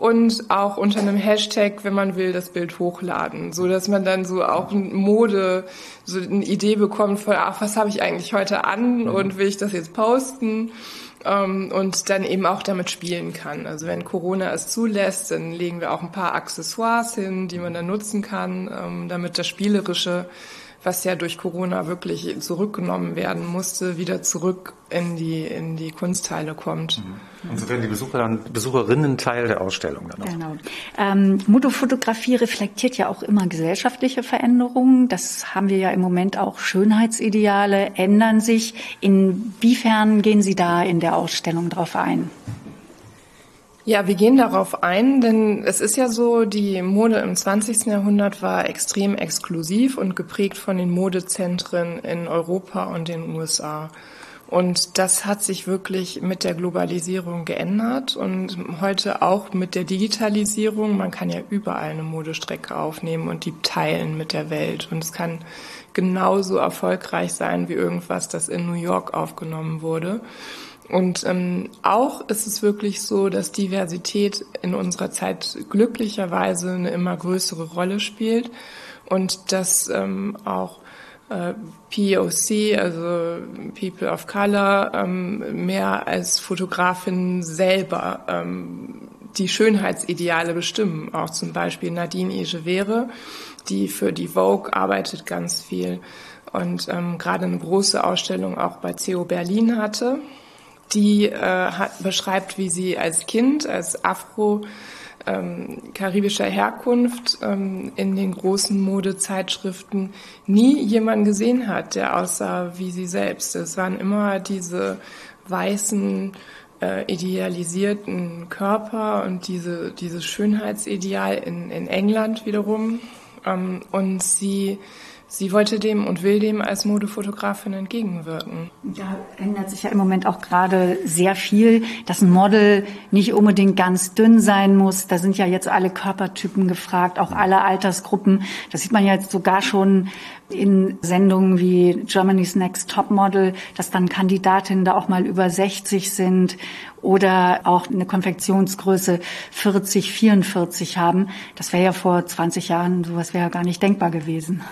und auch unter einem Hashtag, wenn man will, das Bild hochladen, so dass man dann so auch Mode, so eine Idee bekommt von, ach, was habe ich eigentlich heute an mhm. und will ich das jetzt posten? Ähm, und dann eben auch damit spielen kann. Also wenn Corona es zulässt, dann legen wir auch ein paar Accessoires hin, die man dann nutzen kann, ähm, damit das Spielerische was ja durch Corona wirklich zurückgenommen werden musste, wieder zurück in die, in die Kunstteile kommt. Mhm. Und so werden die Besucher dann, Besucherinnen Teil der Ausstellung dann auch. Genau. Ähm, Modefotografie reflektiert ja auch immer gesellschaftliche Veränderungen. Das haben wir ja im Moment auch. Schönheitsideale ändern sich. Inwiefern gehen Sie da in der Ausstellung drauf ein? Ja, wir gehen darauf ein, denn es ist ja so, die Mode im 20. Jahrhundert war extrem exklusiv und geprägt von den Modezentren in Europa und den USA. Und das hat sich wirklich mit der Globalisierung geändert und heute auch mit der Digitalisierung. Man kann ja überall eine Modestrecke aufnehmen und die teilen mit der Welt. Und es kann genauso erfolgreich sein wie irgendwas, das in New York aufgenommen wurde. Und ähm, auch ist es wirklich so, dass Diversität in unserer Zeit glücklicherweise eine immer größere Rolle spielt und dass ähm, auch äh, POC, also People of Color, ähm, mehr als Fotografin selber ähm, die Schönheitsideale bestimmen. Auch zum Beispiel Nadine Egevere, die für die Vogue arbeitet ganz viel und ähm, gerade eine große Ausstellung auch bei CO Berlin hatte die äh, hat, beschreibt, wie sie als Kind, als Afro ähm, karibischer Herkunft ähm, in den großen Modezeitschriften nie jemanden gesehen hat, der aussah wie sie selbst. Es waren immer diese weißen, äh, idealisierten Körper und diese, dieses Schönheitsideal in, in England wiederum. Ähm, und sie sie wollte dem und will dem als Modefotografin entgegenwirken. Da ändert sich ja im Moment auch gerade sehr viel, dass ein Model nicht unbedingt ganz dünn sein muss. Da sind ja jetzt alle Körpertypen gefragt, auch alle Altersgruppen. Das sieht man ja jetzt sogar schon in Sendungen wie Germany's Next Top Model, dass dann Kandidatinnen da auch mal über 60 sind oder auch eine Konfektionsgröße 40, 44 haben. Das wäre ja vor 20 Jahren, sowas wäre ja gar nicht denkbar gewesen.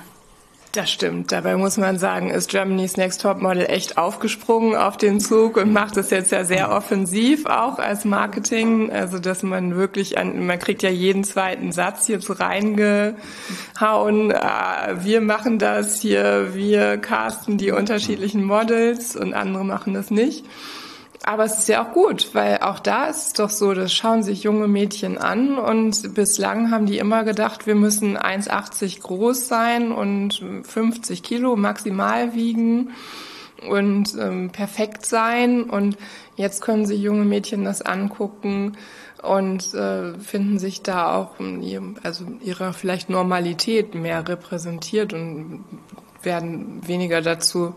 Das stimmt. Dabei muss man sagen, ist Germany's Next Top Model echt aufgesprungen auf den Zug und macht es jetzt ja sehr offensiv auch als Marketing. Also, dass man wirklich an, man kriegt ja jeden zweiten Satz hier so reingehauen. Ah, wir machen das hier, wir casten die unterschiedlichen Models und andere machen das nicht. Aber es ist ja auch gut, weil auch da ist es doch so, das schauen sich junge Mädchen an und bislang haben die immer gedacht, wir müssen 1,80 groß sein und 50 Kilo maximal wiegen und ähm, perfekt sein. Und jetzt können sich junge Mädchen das angucken und äh, finden sich da auch in ihrem, also ihrer vielleicht Normalität mehr repräsentiert und werden weniger dazu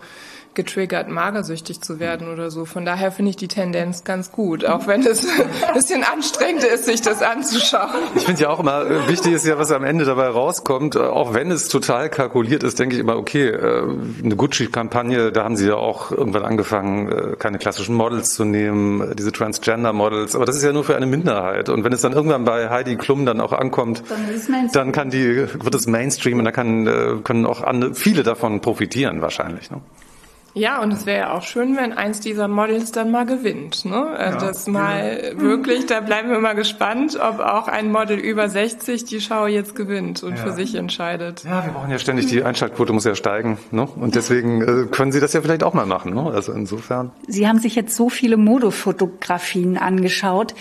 getriggert, magersüchtig zu werden oder so. Von daher finde ich die Tendenz ganz gut, auch wenn es ein bisschen anstrengend ist, sich das anzuschauen. Ich finde ja auch immer, äh, wichtig ist ja, was am Ende dabei rauskommt. Äh, auch wenn es total kalkuliert ist, denke ich immer, okay, äh, eine Gucci-Kampagne, da haben sie ja auch irgendwann angefangen, keine klassischen Models zu nehmen, diese Transgender-Models. Aber das ist ja nur für eine Minderheit. Und wenn es dann irgendwann bei Heidi Klum dann auch ankommt, dann, dann kann die, wird es Mainstream und da kann, können auch andere, viele davon profitieren wahrscheinlich. Ne? Ja, und es wäre ja auch schön, wenn eins dieser Models dann mal gewinnt. Ne? Also ja, das mal ja. wirklich, da bleiben wir mal gespannt, ob auch ein Model über 60 die Schau jetzt gewinnt und ja. für sich entscheidet. Ja, wir brauchen ja ständig, die Einschaltquote muss ja steigen. Ne? Und deswegen äh, können Sie das ja vielleicht auch mal machen. Ne? Also insofern. Sie haben sich jetzt so viele Modefotografien angeschaut.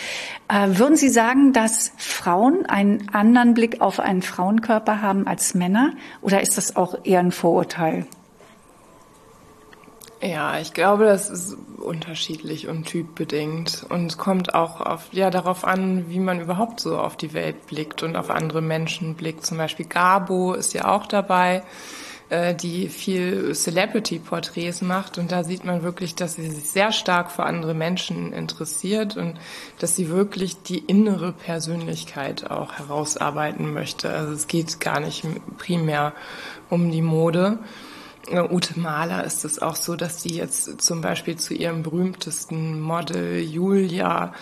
Äh, würden Sie sagen, dass Frauen einen anderen Blick auf einen Frauenkörper haben als Männer? Oder ist das auch eher ein Vorurteil? Ja, ich glaube, das ist unterschiedlich und typbedingt und kommt auch auf, ja, darauf an, wie man überhaupt so auf die Welt blickt und auf andere Menschen blickt. Zum Beispiel Gabo ist ja auch dabei, äh, die viel Celebrity-Porträts macht und da sieht man wirklich, dass sie sich sehr stark für andere Menschen interessiert und dass sie wirklich die innere Persönlichkeit auch herausarbeiten möchte. Also es geht gar nicht primär um die Mode. Ute Mahler ist es auch so, dass sie jetzt zum Beispiel zu ihrem berühmtesten Model Julia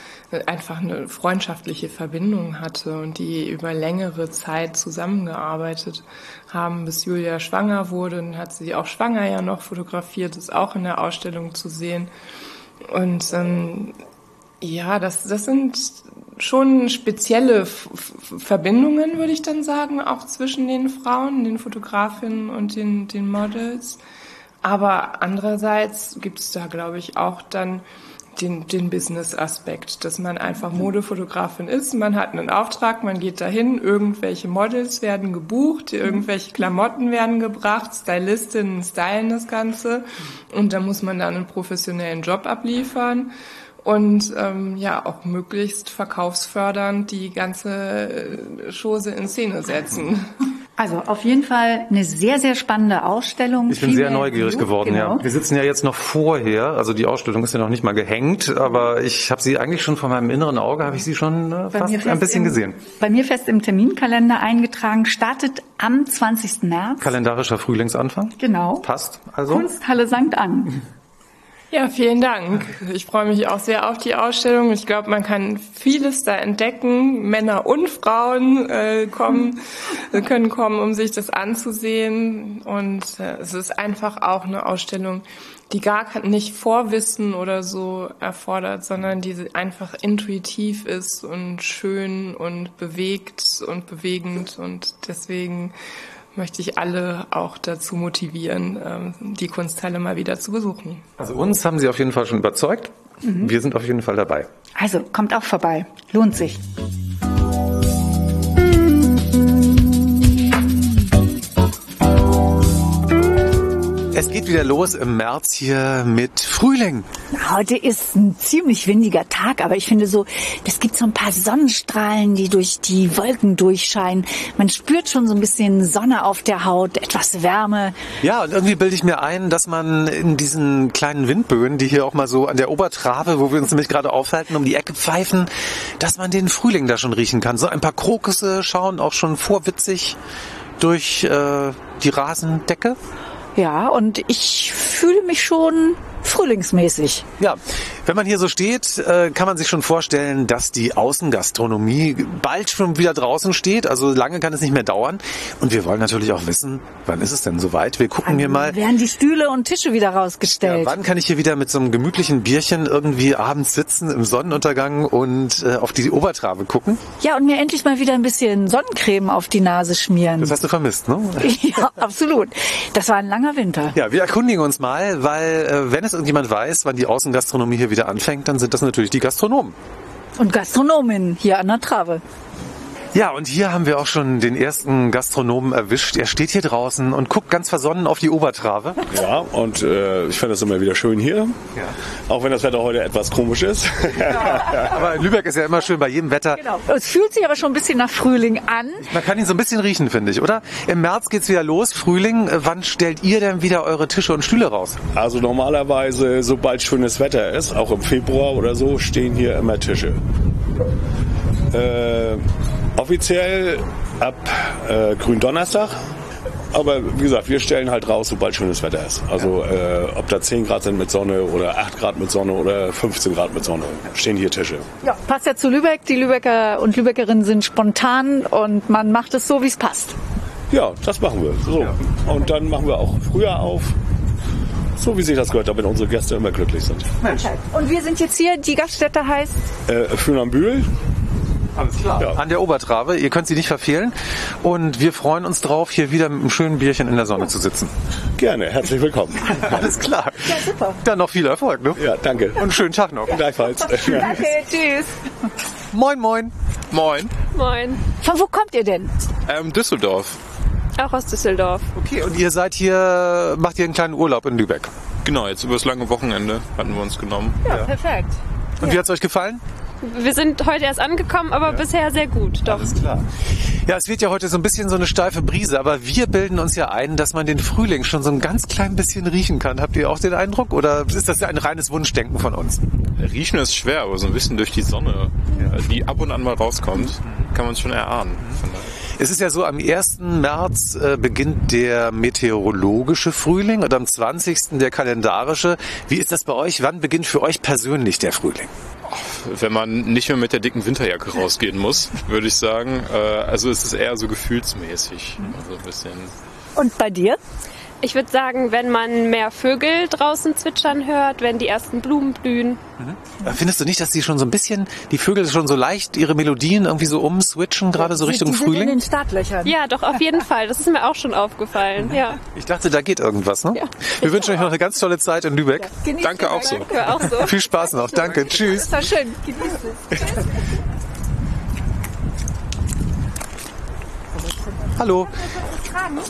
einfach eine freundschaftliche Verbindung hatte und die über längere Zeit zusammengearbeitet haben, bis Julia schwanger wurde. Dann hat sie auch schwanger ja noch fotografiert, ist auch in der Ausstellung zu sehen. Und ähm, ja, das, das sind schon spezielle F Verbindungen, würde ich dann sagen, auch zwischen den Frauen, den Fotografinnen und den, den Models. Aber andererseits gibt es da, glaube ich, auch dann den, den Business-Aspekt, dass man einfach Modefotografin ist, man hat einen Auftrag, man geht dahin, irgendwelche Models werden gebucht, irgendwelche Klamotten werden gebracht, Stylistinnen stylen das Ganze. Und da muss man dann einen professionellen Job abliefern und ähm, ja auch möglichst verkaufsfördernd die ganze äh, Chose in Szene setzen. Also auf jeden Fall eine sehr, sehr spannende Ausstellung. Ich bin sehr neugierig Blut, geworden, genau. ja. Wir sitzen ja jetzt noch vorher, also die Ausstellung ist ja noch nicht mal gehängt, aber ich habe sie eigentlich schon vor meinem inneren Auge, habe ich sie schon äh, fast ein bisschen im, gesehen. Bei mir fest im Terminkalender eingetragen, startet am 20. März. Kalendarischer Frühlingsanfang. Genau. Passt also. Kunsthalle St. Ann. Ja, vielen Dank. Ich freue mich auch sehr auf die Ausstellung. Ich glaube, man kann vieles da entdecken. Männer und Frauen äh, kommen, können kommen, um sich das anzusehen. Und äh, es ist einfach auch eine Ausstellung, die gar nicht Vorwissen oder so erfordert, sondern die einfach intuitiv ist und schön und bewegt und bewegend. Und deswegen möchte ich alle auch dazu motivieren, ähm, die Kunsthalle mal wieder zu besuchen. Also uns haben Sie auf jeden Fall schon überzeugt. Mhm. Wir sind auf jeden Fall dabei. Also kommt auch vorbei. Lohnt sich. Es geht wieder los im März hier mit Frühling. Heute ist ein ziemlich windiger Tag, aber ich finde so, es gibt so ein paar Sonnenstrahlen, die durch die Wolken durchscheinen. Man spürt schon so ein bisschen Sonne auf der Haut, etwas Wärme. Ja, und irgendwie bilde ich mir ein, dass man in diesen kleinen Windböen, die hier auch mal so an der Obertrave, wo wir uns nämlich gerade aufhalten, um die Ecke pfeifen, dass man den Frühling da schon riechen kann. So ein paar Krokusse schauen auch schon vorwitzig durch äh, die Rasendecke. Ja, und ich fühle mich schon frühlingsmäßig. Ja, wenn man hier so steht, äh, kann man sich schon vorstellen, dass die Außengastronomie bald schon wieder draußen steht. Also lange kann es nicht mehr dauern. Und wir wollen natürlich auch wissen, wann ist es denn soweit? Wir gucken hier mal. Werden die Stühle und Tische wieder rausgestellt? Ja, wann kann ich hier wieder mit so einem gemütlichen Bierchen irgendwie abends sitzen im Sonnenuntergang und äh, auf die Obertrave gucken? Ja, und mir endlich mal wieder ein bisschen Sonnencreme auf die Nase schmieren. Das hast du vermisst, ne? ja, absolut. Das war ein langer Winter. Ja, wir erkundigen uns mal, weil äh, wenn es irgendjemand weiß, wann die Außengastronomie hier wieder anfängt, dann sind das natürlich die Gastronomen. Und Gastronomen hier an der Trave. Ja, und hier haben wir auch schon den ersten Gastronomen erwischt. Er steht hier draußen und guckt ganz versonnen auf die Obertrave. Ja, und äh, ich finde es immer wieder schön hier. Ja. Auch wenn das Wetter heute etwas komisch ist. Ja, aber Lübeck ist ja immer schön bei jedem Wetter. Genau. Es fühlt sich aber schon ein bisschen nach Frühling an. Man kann ihn so ein bisschen riechen, finde ich, oder? Im März geht's wieder los, Frühling. Wann stellt ihr denn wieder eure Tische und Stühle raus? Also normalerweise, sobald schönes Wetter ist, auch im Februar oder so, stehen hier immer Tische. Äh, Offiziell ab äh, Gründonnerstag. Aber wie gesagt, wir stellen halt raus, sobald schönes Wetter ist. Also äh, ob da 10 Grad sind mit Sonne oder 8 Grad mit Sonne oder 15 Grad mit Sonne, stehen hier Tische. Ja, passt ja zu Lübeck. Die Lübecker und Lübeckerinnen sind spontan und man macht es so, wie es passt. Ja, das machen wir. So. Ja. Und dann machen wir auch früher auf. So wie sich das gehört, damit unsere Gäste immer glücklich sind. Mensch. Und wir sind jetzt hier, die Gaststätte heißt? Äh, Fünambühl. Alles klar. Ja. An der Obertrave. Ihr könnt sie nicht verfehlen. Und wir freuen uns drauf, hier wieder mit einem schönen Bierchen in der Sonne zu sitzen. Gerne. Herzlich willkommen. Alles klar. Ja, super. Dann noch viel Erfolg, ne? Ja, danke. Und einen schönen Tag noch. Gleichfalls. danke. Tschüss. Moin, moin. Moin. Moin. Von wo kommt ihr denn? Ähm, Düsseldorf. Auch aus Düsseldorf. Okay, und ihr seid hier, macht ihr einen kleinen Urlaub in Lübeck? Genau, jetzt über das lange Wochenende hatten wir uns genommen. Ja, ja. perfekt. Und ja. wie hat's euch gefallen? Wir sind heute erst angekommen, aber ja. bisher sehr gut. Doch. Alles klar. Ja, es wird ja heute so ein bisschen so eine steife Brise, aber wir bilden uns ja ein, dass man den Frühling schon so ein ganz klein bisschen riechen kann. Habt ihr auch den Eindruck oder ist das ja ein reines Wunschdenken von uns? Riechen ist schwer, aber so ein bisschen durch die Sonne, ja. die ab und an mal rauskommt, kann man es schon erahnen. Es ist ja so, am 1. März äh, beginnt der meteorologische Frühling und am 20. der kalendarische. Wie ist das bei euch? Wann beginnt für euch persönlich der Frühling? Wenn man nicht mehr mit der dicken Winterjacke rausgehen muss, würde ich sagen. Äh, also es ist eher so gefühlsmäßig. Also ein bisschen. Und bei dir? Ich würde sagen, wenn man mehr Vögel draußen zwitschern hört, wenn die ersten Blumen blühen. Äh, Findest du nicht, dass die schon so ein bisschen, die Vögel schon so leicht ihre Melodien irgendwie so umswitchen, gerade so Richtung die sind in Frühling? den Startlöchern. Ja, doch, auf jeden Fall. Das ist mir auch schon aufgefallen. Ja, Ich dachte, da geht irgendwas, ne? Ja. Wir wünschen euch noch eine ganz tolle Zeit in Lübeck. Genießt Danke auch so. war auch so. Viel Spaß noch. Danke. Tschüss. Das war schön. Genießt es. Hallo.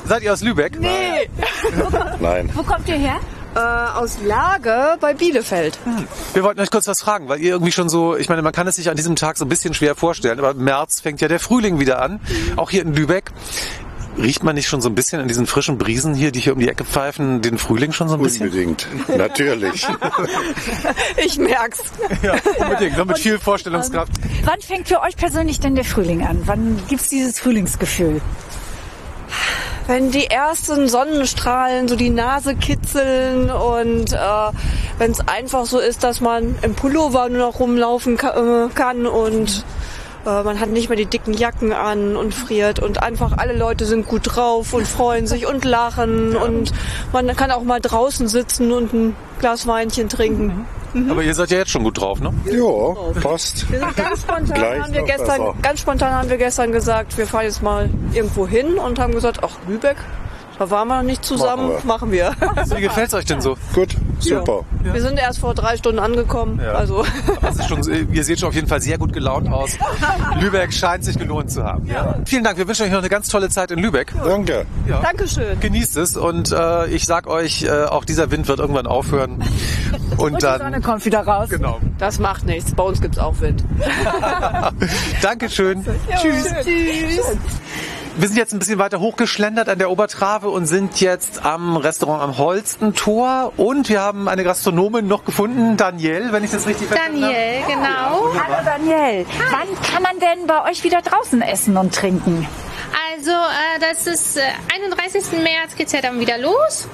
Seid ihr aus Lübeck? Nee. Nein. Wo kommt ihr her? Äh, aus Lage bei Bielefeld. Wir wollten euch kurz was fragen, weil ihr irgendwie schon so, ich meine, man kann es sich an diesem Tag so ein bisschen schwer vorstellen, aber im März fängt ja der Frühling wieder an, auch hier in Lübeck. Riecht man nicht schon so ein bisschen an diesen frischen Brisen hier, die hier um die Ecke pfeifen, den Frühling schon so ein bisschen? Unbedingt. Natürlich. Ich merk's. Ja, unbedingt, nur mit viel Vorstellungskraft. Wann fängt für euch persönlich denn der Frühling an? Wann gibt's dieses Frühlingsgefühl? Wenn die ersten Sonnenstrahlen so die Nase kitzeln und äh, wenn es einfach so ist, dass man im Pullover nur noch rumlaufen äh, kann und äh, man hat nicht mehr die dicken Jacken an und friert und einfach alle Leute sind gut drauf und freuen sich und lachen und man kann auch mal draußen sitzen und ein Glas Weinchen trinken. Aber ihr seid ja jetzt schon gut drauf, ne? Ja, passt. Wir sind ganz spontan, haben wir gestern, besser. ganz spontan haben wir gestern gesagt, wir fahren jetzt mal irgendwo hin und haben gesagt, ach Lübeck, da waren wir noch nicht zusammen, machen wir. Wie gefällt's euch denn so? Gut, super. Wir sind erst vor drei Stunden angekommen, also Das ist schon, ihr seht schon auf jeden Fall sehr gut gelaunt aus. Lübeck scheint sich gelohnt zu haben. Ja. Vielen Dank, wir wünschen euch noch eine ganz tolle Zeit in Lübeck. Danke. Dankeschön. Genießt es und äh, ich sag euch, äh, auch dieser Wind wird irgendwann aufhören. Und Die dann, Sonne kommt wieder raus. genau. Das macht nichts, bei uns gibt's auch Wind. Dankeschön. Tschüss. Wir sind jetzt ein bisschen weiter hochgeschlendert an der Obertrave und sind jetzt am Restaurant am Holstentor und wir haben eine Gastronomin noch gefunden, Danielle, wenn ich das richtig verstanden habe. Daniel, genau. Hallo Daniel, wann kann man denn bei euch wieder draußen essen und trinken? Also, äh, das ist äh, 31. März geht's ja dann wieder los.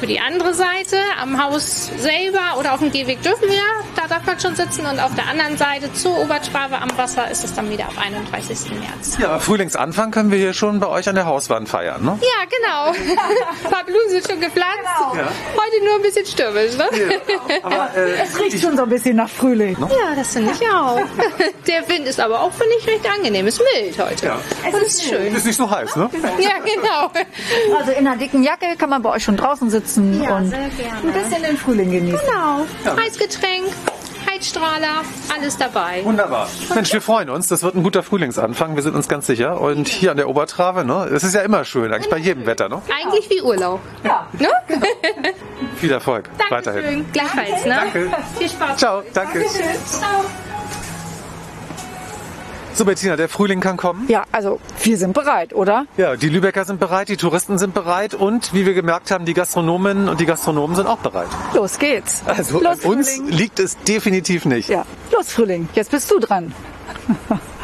Für die andere Seite, am Haus selber oder auf dem Gehweg dürfen wir, da darf man schon sitzen. Und auf der anderen Seite zur Obertrave am Wasser ist es dann wieder ab 31. März. Ja, Frühlingsanfang können wir hier schon bei euch an der Hauswand feiern, ne? Ja, genau. Ein paar Blumen sind schon gepflanzt. Heute nur ein bisschen stürmisch, ne? Aber äh, Es riecht schon so ein bisschen nach Frühling. Ja, das finde ich auch. Der Wind ist aber auch, finde ich, recht angenehm. Ist mild heute. Ja. Und ist schön. ist nicht so heiß, ne? Ja, genau. Also in einer dicken Jacke kann man bei euch schon draußen sitzen Ja, und ein bisschen den Frühling genießen. Genau. Heizgetränk, Heizstrahler, alles dabei. Wunderbar. Mensch, wir freuen uns. Das wird ein guter Frühlingsanfang. Wir sind uns ganz sicher. Und hier an der Obertrave, ne? Es ist ja immer schön, eigentlich bei jedem Wetter, ne? Eigentlich wie Urlaub. Ja. Ne? Viel Erfolg. Weiterhin. Dankeschön. Gleichfalls, ne? Danke. Viel Spaß. Ciao. Danke. Ciao. So, Bettina, der Frühling kann kommen. Ja, also wir sind bereit, oder? Ja, die Lübecker sind bereit, die Touristen sind bereit und wie wir gemerkt haben, die Gastronomen und die Gastronomen sind auch bereit. Los geht's. Also Los, an uns Frühling. liegt es definitiv nicht. Ja, los Frühling. Jetzt bist du dran.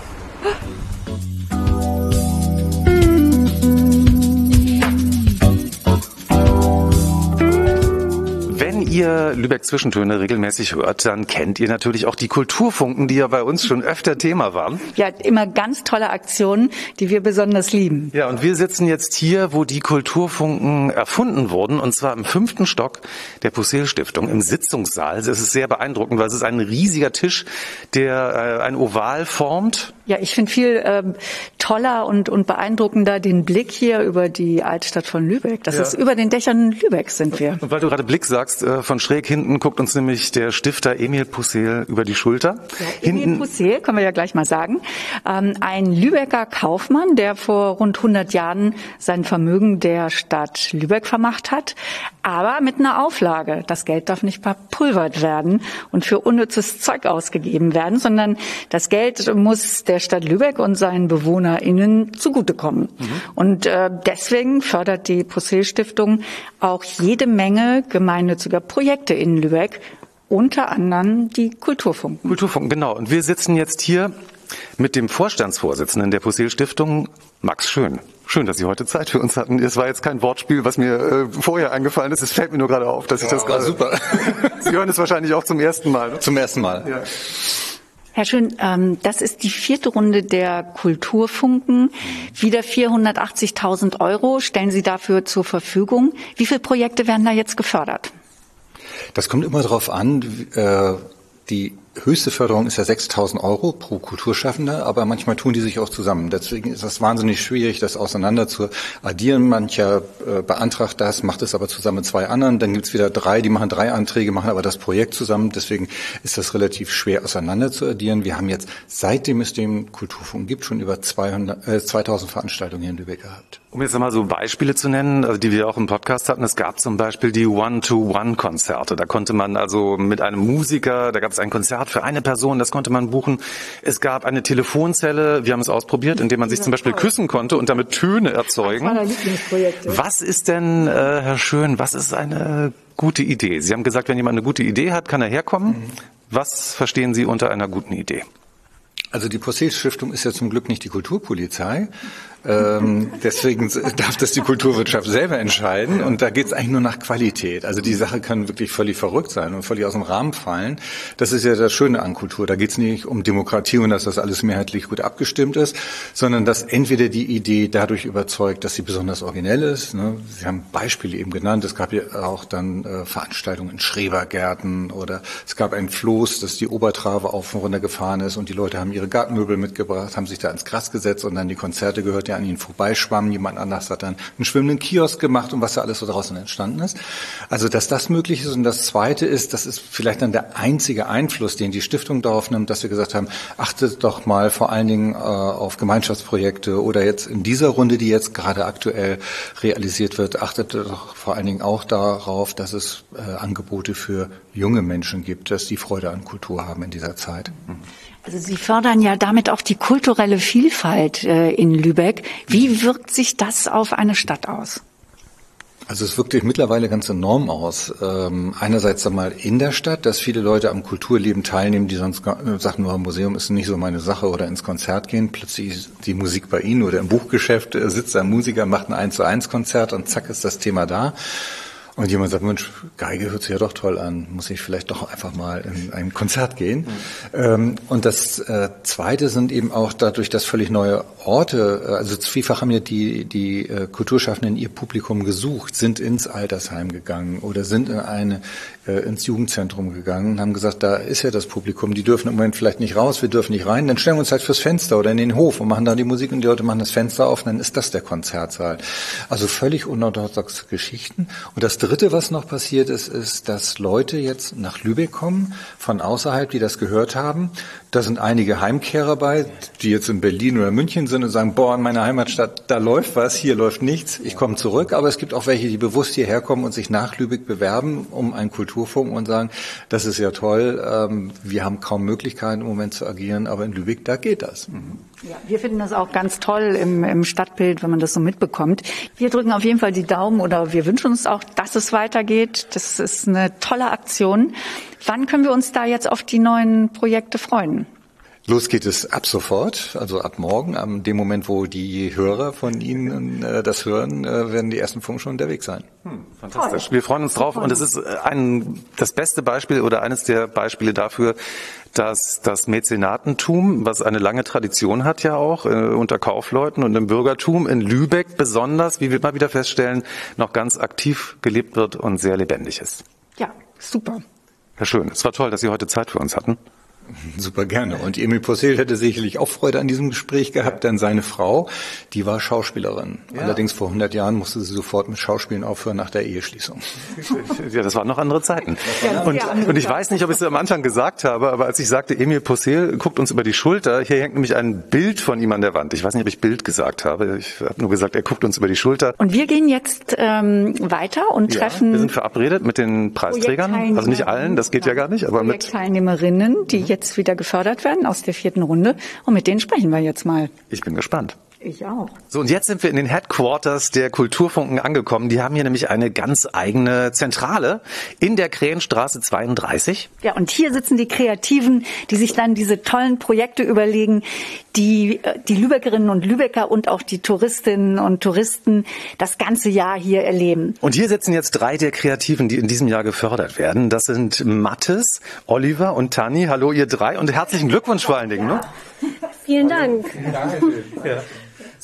Wenn ihr Lübeck Zwischentöne regelmäßig hört, dann kennt ihr natürlich auch die Kulturfunken, die ja bei uns schon öfter Thema waren. Ja, immer ganz tolle Aktionen, die wir besonders lieben. Ja, und wir sitzen jetzt hier, wo die Kulturfunken erfunden wurden, und zwar im fünften Stock der Pussel Stiftung im Sitzungssaal. Das ist sehr beeindruckend, weil es ist ein riesiger Tisch, der äh, ein Oval formt. Ja, ich finde viel ähm, toller und, und beeindruckender den Blick hier über die Altstadt von Lübeck. Das Ja. ist über den Dächern Lübecks sind wir. Und weil du gerade Blick sagst, äh, von schräg hinten guckt uns nämlich der Stifter Emil Pussel über die Schulter. Emil Pussel, können wir ja gleich mal sagen, ähm, ein Lübecker Kaufmann, der vor rund 100 Jahren sein Vermögen der Stadt Lübeck vermacht hat, aber mit einer Auflage. Das Geld darf nicht verpulvert werden und für unnützes Zeug ausgegeben werden, sondern das Geld muss der Stadt Lübeck und seinen BewohnerInnen zugutekommen. Und äh, deswegen fördert die Pussel Stiftung auch jede Menge gemeinnütziger Projekte in Lübeck, unter anderem die Kulturfunken. Kulturfunken, genau. Und wir sitzen jetzt hier mit dem Vorstandsvorsitzenden der Pussel Stiftung, Max Schön. Schön, dass Sie heute Zeit für uns hatten. Es war jetzt kein Wortspiel, was mir äh, vorher eingefallen ist. Es fällt mir nur gerade auf, dass ich das gerade. super. Sie hören es wahrscheinlich auch zum ersten Mal. Ne? Zum ersten Mal. Ja. Herr Schön, ähm, das ist die vierte Runde der Kulturfunken. Wieder 480.000 Euro stellen Sie dafür zur Verfügung. Wie viele Projekte werden da jetzt gefördert? Das kommt immer darauf an. Äh, die höchste Förderung ist ja 6.000 Euro pro Kulturschaffende, aber manchmal tun die sich auch zusammen. Deswegen ist das wahnsinnig schwierig, das auseinander zu addieren. Mancher äh, beantragt das, macht es aber zusammen mit zwei anderen. Dann gibt es wieder drei, die machen drei Anträge, machen aber das Projekt zusammen. Deswegen ist das relativ schwer auseinander zu addieren. Wir haben jetzt, seitdem es den Kulturfonds gibt, schon über 200, äh, 2000 Veranstaltungen hier in Lübeck gehabt. Um jetzt mal so Beispiele zu nennen, also die wir auch im Podcast hatten, es gab zum Beispiel die One-to-One-Konzerte. Da konnte man also mit einem Musiker, da gab es ein Konzert für eine Person, das konnte man buchen. Es gab eine Telefonzelle, wir haben es ausprobiert, indem man sich zum Beispiel küssen konnte und damit Töne erzeugen. Was ist denn, äh, Herr Schön, was ist eine gute Idee? Sie haben gesagt, wenn jemand eine gute Idee hat, kann er herkommen. Was verstehen Sie unter einer guten Idee? Also die Possehl Stiftung ist ja zum Glück nicht die Kulturpolizei, ähm, deswegen darf das die Kulturwirtschaft selber entscheiden. Und da geht es eigentlich nur nach Qualität. Also die Sache kann wirklich völlig verrückt sein und völlig aus dem Rahmen fallen. Das ist ja das Schöne an Kultur. Da geht es nicht um Demokratie und dass das alles mehrheitlich gut abgestimmt ist, sondern dass entweder die Idee dadurch überzeugt, dass sie besonders originell ist. Ne? Sie haben Beispiele eben genannt. Es gab ja auch dann äh, Veranstaltungen in Schrebergärten oder es gab ein Floß, das die Obertrave auf und runter gefahren ist und die Leute haben ihre Gartenmöbel mitgebracht, haben sich da ins Gras gesetzt und dann die Konzerte gehört. Ja, an ihnen vorbeischwamm. Jemand anders hat dann einen schwimmenden Kiosk gemacht und was da alles so draußen entstanden ist. Also, dass das möglich ist. Und das Zweite ist, das ist vielleicht dann der einzige Einfluss, den die Stiftung darauf nimmt, dass wir gesagt haben, achtet doch mal vor allen Dingen äh, auf Gemeinschaftsprojekte oder jetzt in dieser Runde, die jetzt gerade aktuell realisiert wird, achtet doch vor allen Dingen auch darauf, dass es äh, Angebote für junge Menschen gibt, dass die Freude an Kultur haben in dieser Zeit. Mhm. Also Sie fördern ja damit auch die kulturelle Vielfalt äh, in Lübeck. Wie wirkt sich das auf eine Stadt aus? Also es wirkt sich mittlerweile ganz enorm aus. Ähm, einerseits einmal in der Stadt, dass viele Leute am Kulturleben teilnehmen, die sonst sagen, nur Museum ist nicht so meine Sache oder ins Konzert gehen. Plötzlich ist die Musik bei ihnen oder im Buchgeschäft äh, sitzt ein Musiker, macht ein 1 zu 1 Konzert und zack ist das Thema da. Und jemand sagt, Mensch, Geige hört sich ja doch toll an, muss ich vielleicht doch einfach mal in ein Konzert gehen. Mhm. Ähm, und das äh, Zweite sind eben auch dadurch, dass völlig neue Orte, äh, also vielfach haben ja die, die äh, Kulturschaffenden ihr Publikum gesucht, sind ins Altersheim gegangen oder sind in eine, ins Jugendzentrum gegangen und haben gesagt, da ist ja das Publikum, die dürfen im Moment vielleicht nicht raus, wir dürfen nicht rein, dann stellen wir uns halt fürs Fenster oder in den Hof und machen da die Musik und die Leute machen das Fenster auf dann ist das der Konzertsaal. Also völlig unorthodoxe Geschichten. Und das Dritte, was noch passiert ist, ist, dass Leute jetzt nach Lübeck kommen, von außerhalb, die das gehört haben. Da sind einige Heimkehrer bei, die jetzt in Berlin oder München sind und sagen, boah, in meiner Heimatstadt, da läuft was, hier läuft nichts, ich komme zurück. Aber es gibt auch welche, die bewusst hierher kommen und sich nach Lübeck bewerben um einen Kulturfunk und sagen, das ist ja toll, ähm, wir haben kaum Möglichkeiten im Moment zu agieren, aber in Lübeck, da geht das. Mhm. Ja, wir finden das auch ganz toll im, im Stadtbild, wenn man das so mitbekommt. Wir drücken auf jeden Fall die Daumen oder wir wünschen uns auch, dass es weitergeht. Das ist eine tolle Aktion. Wann können wir uns da jetzt auf die neuen Projekte freuen? Los geht es ab sofort, also ab morgen. Am dem Moment, wo die Hörer von Ihnen äh, das hören, äh, werden die ersten Funken schon unterwegs sein. Hm, fantastisch. Wir freuen uns drauf und es ist äh, ein, das beste Beispiel oder eines der Beispiele dafür, dass das Mäzenatentum, was eine lange Tradition hat ja auch äh, unter Kaufleuten und im Bürgertum in Lübeck besonders, wie wir mal wieder feststellen, noch ganz aktiv gelebt wird und sehr lebendig ist. Ja, super. Herr Schön, es war toll, dass Sie heute Zeit für uns hatten. Super gerne. Und Emil Posel hätte sicherlich auch Freude an diesem Gespräch gehabt, denn seine Frau, die war Schauspielerin. Ja. Allerdings vor 100 Jahren musste sie sofort mit Schauspielen aufhören nach der Eheschließung. Ja, das waren noch andere Zeiten. Und, und ich weiß nicht, ob ich es am Anfang gesagt habe, aber als ich sagte, Emil Posel guckt uns über die Schulter, hier hängt nämlich ein Bild von ihm an der Wand. Ich weiß nicht, ob ich Bild gesagt habe. Ich habe nur gesagt, er guckt uns über die Schulter. Und wir gehen jetzt ähm, weiter und treffen. Ja, wir sind verabredet mit den Preisträgern. Also nicht allen, das geht ja, gar nicht, aber mit Teilnehmerinnen, die jetzt wieder gefördert werden aus der vierten Runde. Und mit denen sprechen wir jetzt mal. Ich bin gespannt. Ich auch. So, und jetzt sind wir in den Headquarters der Kulturfunken angekommen. Die haben hier nämlich eine ganz eigene Zentrale in der Krähenstraße 32. Ja, und hier sitzen die Kreativen, die sich dann diese tollen Projekte überlegen, die äh, die Lübeckerinnen und Lübecker und auch die Touristinnen und Touristen das ganze Jahr hier erleben. Und hier sitzen jetzt drei der Kreativen, die in diesem Jahr gefördert werden. Das sind Mattes, Oliver und Tani. Hallo ihr drei und herzlichen Glückwunsch vor allen Dingen. Ne? Vielen Dank. Ja.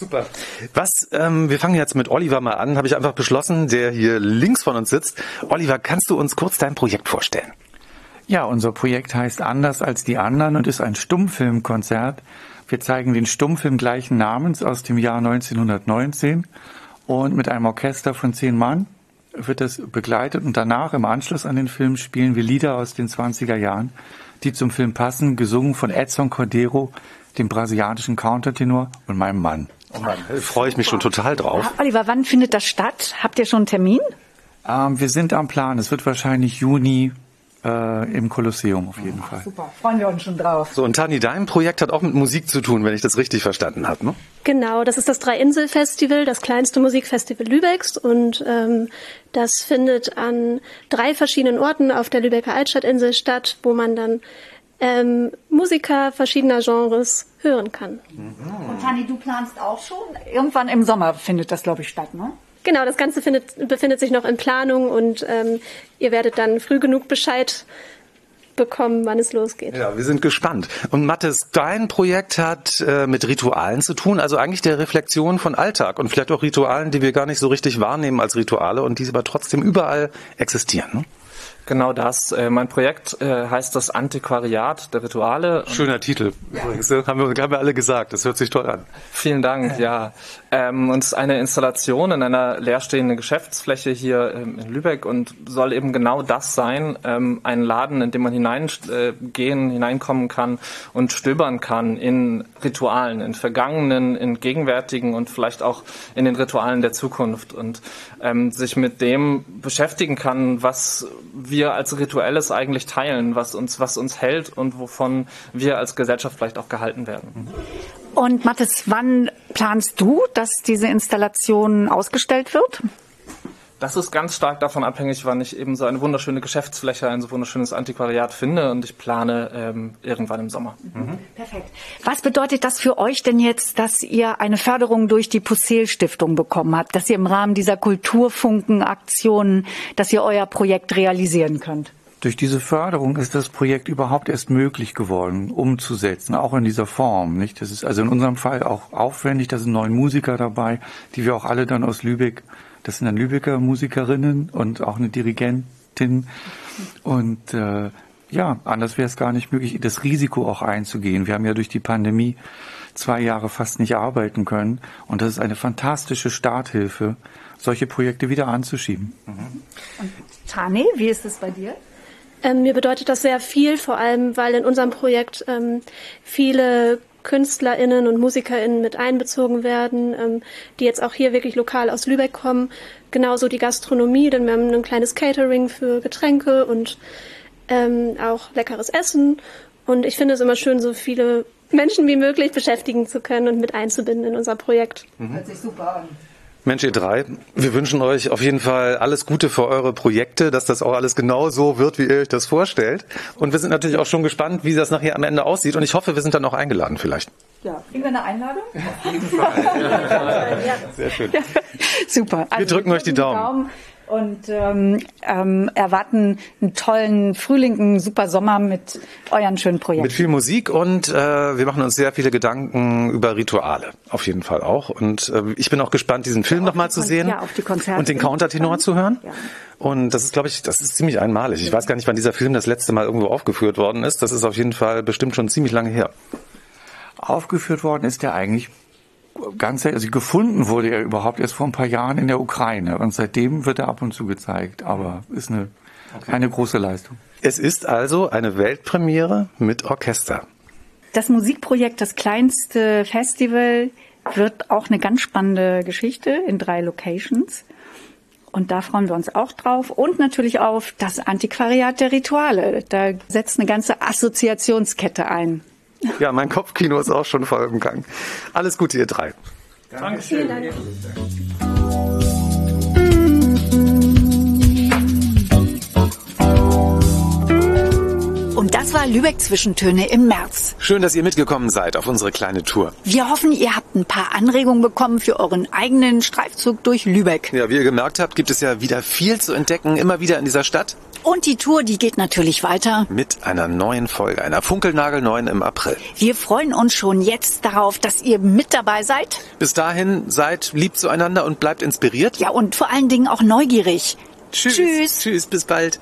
Super. Was, ähm, wir fangen jetzt mit Oliver mal an, habe ich einfach beschlossen, der hier links von uns sitzt. Oliver, kannst du uns kurz dein Projekt vorstellen? Ja, unser Projekt heißt Anders als die anderen und ist ein Stummfilmkonzert. Wir zeigen den Stummfilm gleichen Namens aus dem Jahr 1919 und mit einem Orchester von zehn Mann wird das begleitet und danach im Anschluss an den Film spielen wir Lieder aus den 20er Jahren, die zum Film passen, gesungen von Edson Cordero, dem brasilianischen Countertenor und meinem Mann. Oh Mann, freue ich mich schon total drauf. Oliver, wann findet das statt? Habt ihr schon einen Termin? Ähm, wir sind am Plan. Es wird wahrscheinlich Juni äh, im Kolosseum auf jeden Fall. Super, freuen wir uns schon drauf. So, und Tani, dein Projekt hat auch mit Musik zu tun, wenn ich das richtig verstanden habe, ne? Genau, das ist das Drei-Insel-Festival, das kleinste Musikfestival Lübecks und ähm, das findet an drei verschiedenen Orten auf der Lübecker Altstadtinsel statt, wo man dann ähm, Musiker verschiedener Genres hören kann. Und Tani, du planst auch schon? Irgendwann im Sommer findet das, glaube ich, statt, ne? Genau, das Ganze findet, befindet sich noch in Planung und ähm, ihr werdet dann früh genug Bescheid bekommen, wann es losgeht. Ja, wir sind gespannt. Und Mathis, dein Projekt hat äh, mit Ritualen zu tun, also eigentlich der Reflexion von Alltag und vielleicht auch Ritualen, die wir gar nicht so richtig wahrnehmen als Rituale und die aber trotzdem überall existieren. Ne? Genau das. Äh, mein Projekt äh, heißt das Antiquariat der Rituale. Schöner Titel. Übrigens, ne? haben, wir, haben wir alle gesagt. Das hört sich toll an. Vielen Dank, ja. Ähm, und es ist eine Installation in einer leerstehenden Geschäftsfläche hier ähm, in Lübeck und soll eben genau das sein. Ähm, ein Laden, in dem man hineingehen, hineinkommen kann und stöbern kann in Ritualen, in vergangenen, in gegenwärtigen und vielleicht auch in den Ritualen der Zukunft und ähm, sich mit dem beschäftigen kann, was wir als Rituelles eigentlich teilen, was uns, was uns hält und wovon wir als Gesellschaft vielleicht auch gehalten werden. Und Mathis, wann planst du, dass diese Installation ausgestellt wird? Das ist ganz stark davon abhängig, wann ich eben so eine wunderschöne Geschäftsfläche, ein so wunderschönes Antiquariat finde und ich plane ähm, irgendwann im Sommer. Mhm. Perfekt. Was bedeutet das für euch denn jetzt, dass ihr eine Förderung durch die Pussel Stiftung bekommen habt, dass ihr im Rahmen dieser Kulturfunken-Aktionen, dass ihr euer Projekt realisieren könnt? Durch diese Förderung ist das Projekt überhaupt erst möglich geworden, umzusetzen, auch in dieser Form. Nicht? Das ist also in unserem Fall auch aufwendig. Da sind neun Musiker dabei, die wir auch alle dann aus Lübeck das sind dann Lübecker Musikerinnen und auch eine Dirigentin. Und äh, ja, anders wäre es gar nicht möglich, das Risiko auch einzugehen. Wir haben ja durch die Pandemie zwei Jahre fast nicht arbeiten können. Und das ist eine fantastische Starthilfe, solche Projekte wieder anzuschieben. Und Tane, wie ist es bei dir? Ähm, mir bedeutet das sehr viel, vor allem weil in unserem Projekt ähm, viele KünstlerInnen und MusikerInnen mit einbezogen werden, ähm, die jetzt auch hier wirklich lokal aus Lübeck kommen. Genauso die Gastronomie, denn wir haben ein kleines Catering für Getränke und ähm, auch leckeres Essen. Und ich finde es immer schön, so viele Menschen wie möglich beschäftigen zu können und mit einzubinden in unser Projekt. Hört sich super an. Mensch, ihr drei, wir wünschen euch auf jeden Fall alles Gute für eure Projekte, dass das auch alles genau so wird, wie ihr euch das vorstellt. Und wir sind natürlich auch schon gespannt, wie das nachher am Ende aussieht. Und ich hoffe, wir sind dann auch eingeladen vielleicht. Ja, kriegen wir eine Einladung? Auf jeden Fall. Sehr schön. Ja, super. wir drücken euch die Daumen und ähm, ähm, erwarten einen tollen Frühling, einen super Sommer mit euren schönen Projekten. Mit viel Musik und äh, wir machen uns sehr viele Gedanken über Rituale, auf jeden Fall auch. Und äh, ich bin auch gespannt, diesen Film ja, nochmal zu sehen ja, auf die Konzerte und den Countertenor zu hören. Ja. Und das ist, glaube ich, das ist ziemlich einmalig. Ich weiß gar nicht, wann dieser Film das letzte Mal irgendwo aufgeführt worden ist. Das ist auf jeden Fall bestimmt schon ziemlich lange her. Aufgeführt worden ist der eigentlich ganz, also gefunden wurde er überhaupt erst vor ein paar Jahren in der Ukraine und seitdem wird er ab und zu gezeigt, aber ist eine, okay. eine große Leistung. Es ist also eine Weltpremiere mit Orchester. Das Musikprojekt, das kleinste Festival, wird auch eine ganz spannende Geschichte in drei Locations. Und da freuen wir uns auch drauf. Und natürlich auf das Antiquariat der Rituale. Da setzt eine ganze Assoziationskette ein. Ja, mein Kopfkino ist auch schon voll im Gang. Alles Gute, ihr drei. Dankeschön. Vielen Dank. Und das war Lübeck Zwischentöne im März. Schön, dass ihr mitgekommen seid auf unsere kleine Tour. Wir hoffen, ihr habt ein paar Anregungen bekommen für euren eigenen Streifzug durch Lübeck. Ja, wie ihr gemerkt habt, gibt es ja wieder viel zu entdecken, immer wieder in dieser Stadt. Und die Tour, die geht natürlich weiter. Mit einer neuen Folge, einer funkelnagelneuen im April. Wir freuen uns schon jetzt darauf, dass ihr mit dabei seid. Bis dahin seid lieb zueinander und bleibt inspiriert. Ja, und vor allen Dingen auch neugierig. Tschüss. Tschüss. Tschüss, bis bald.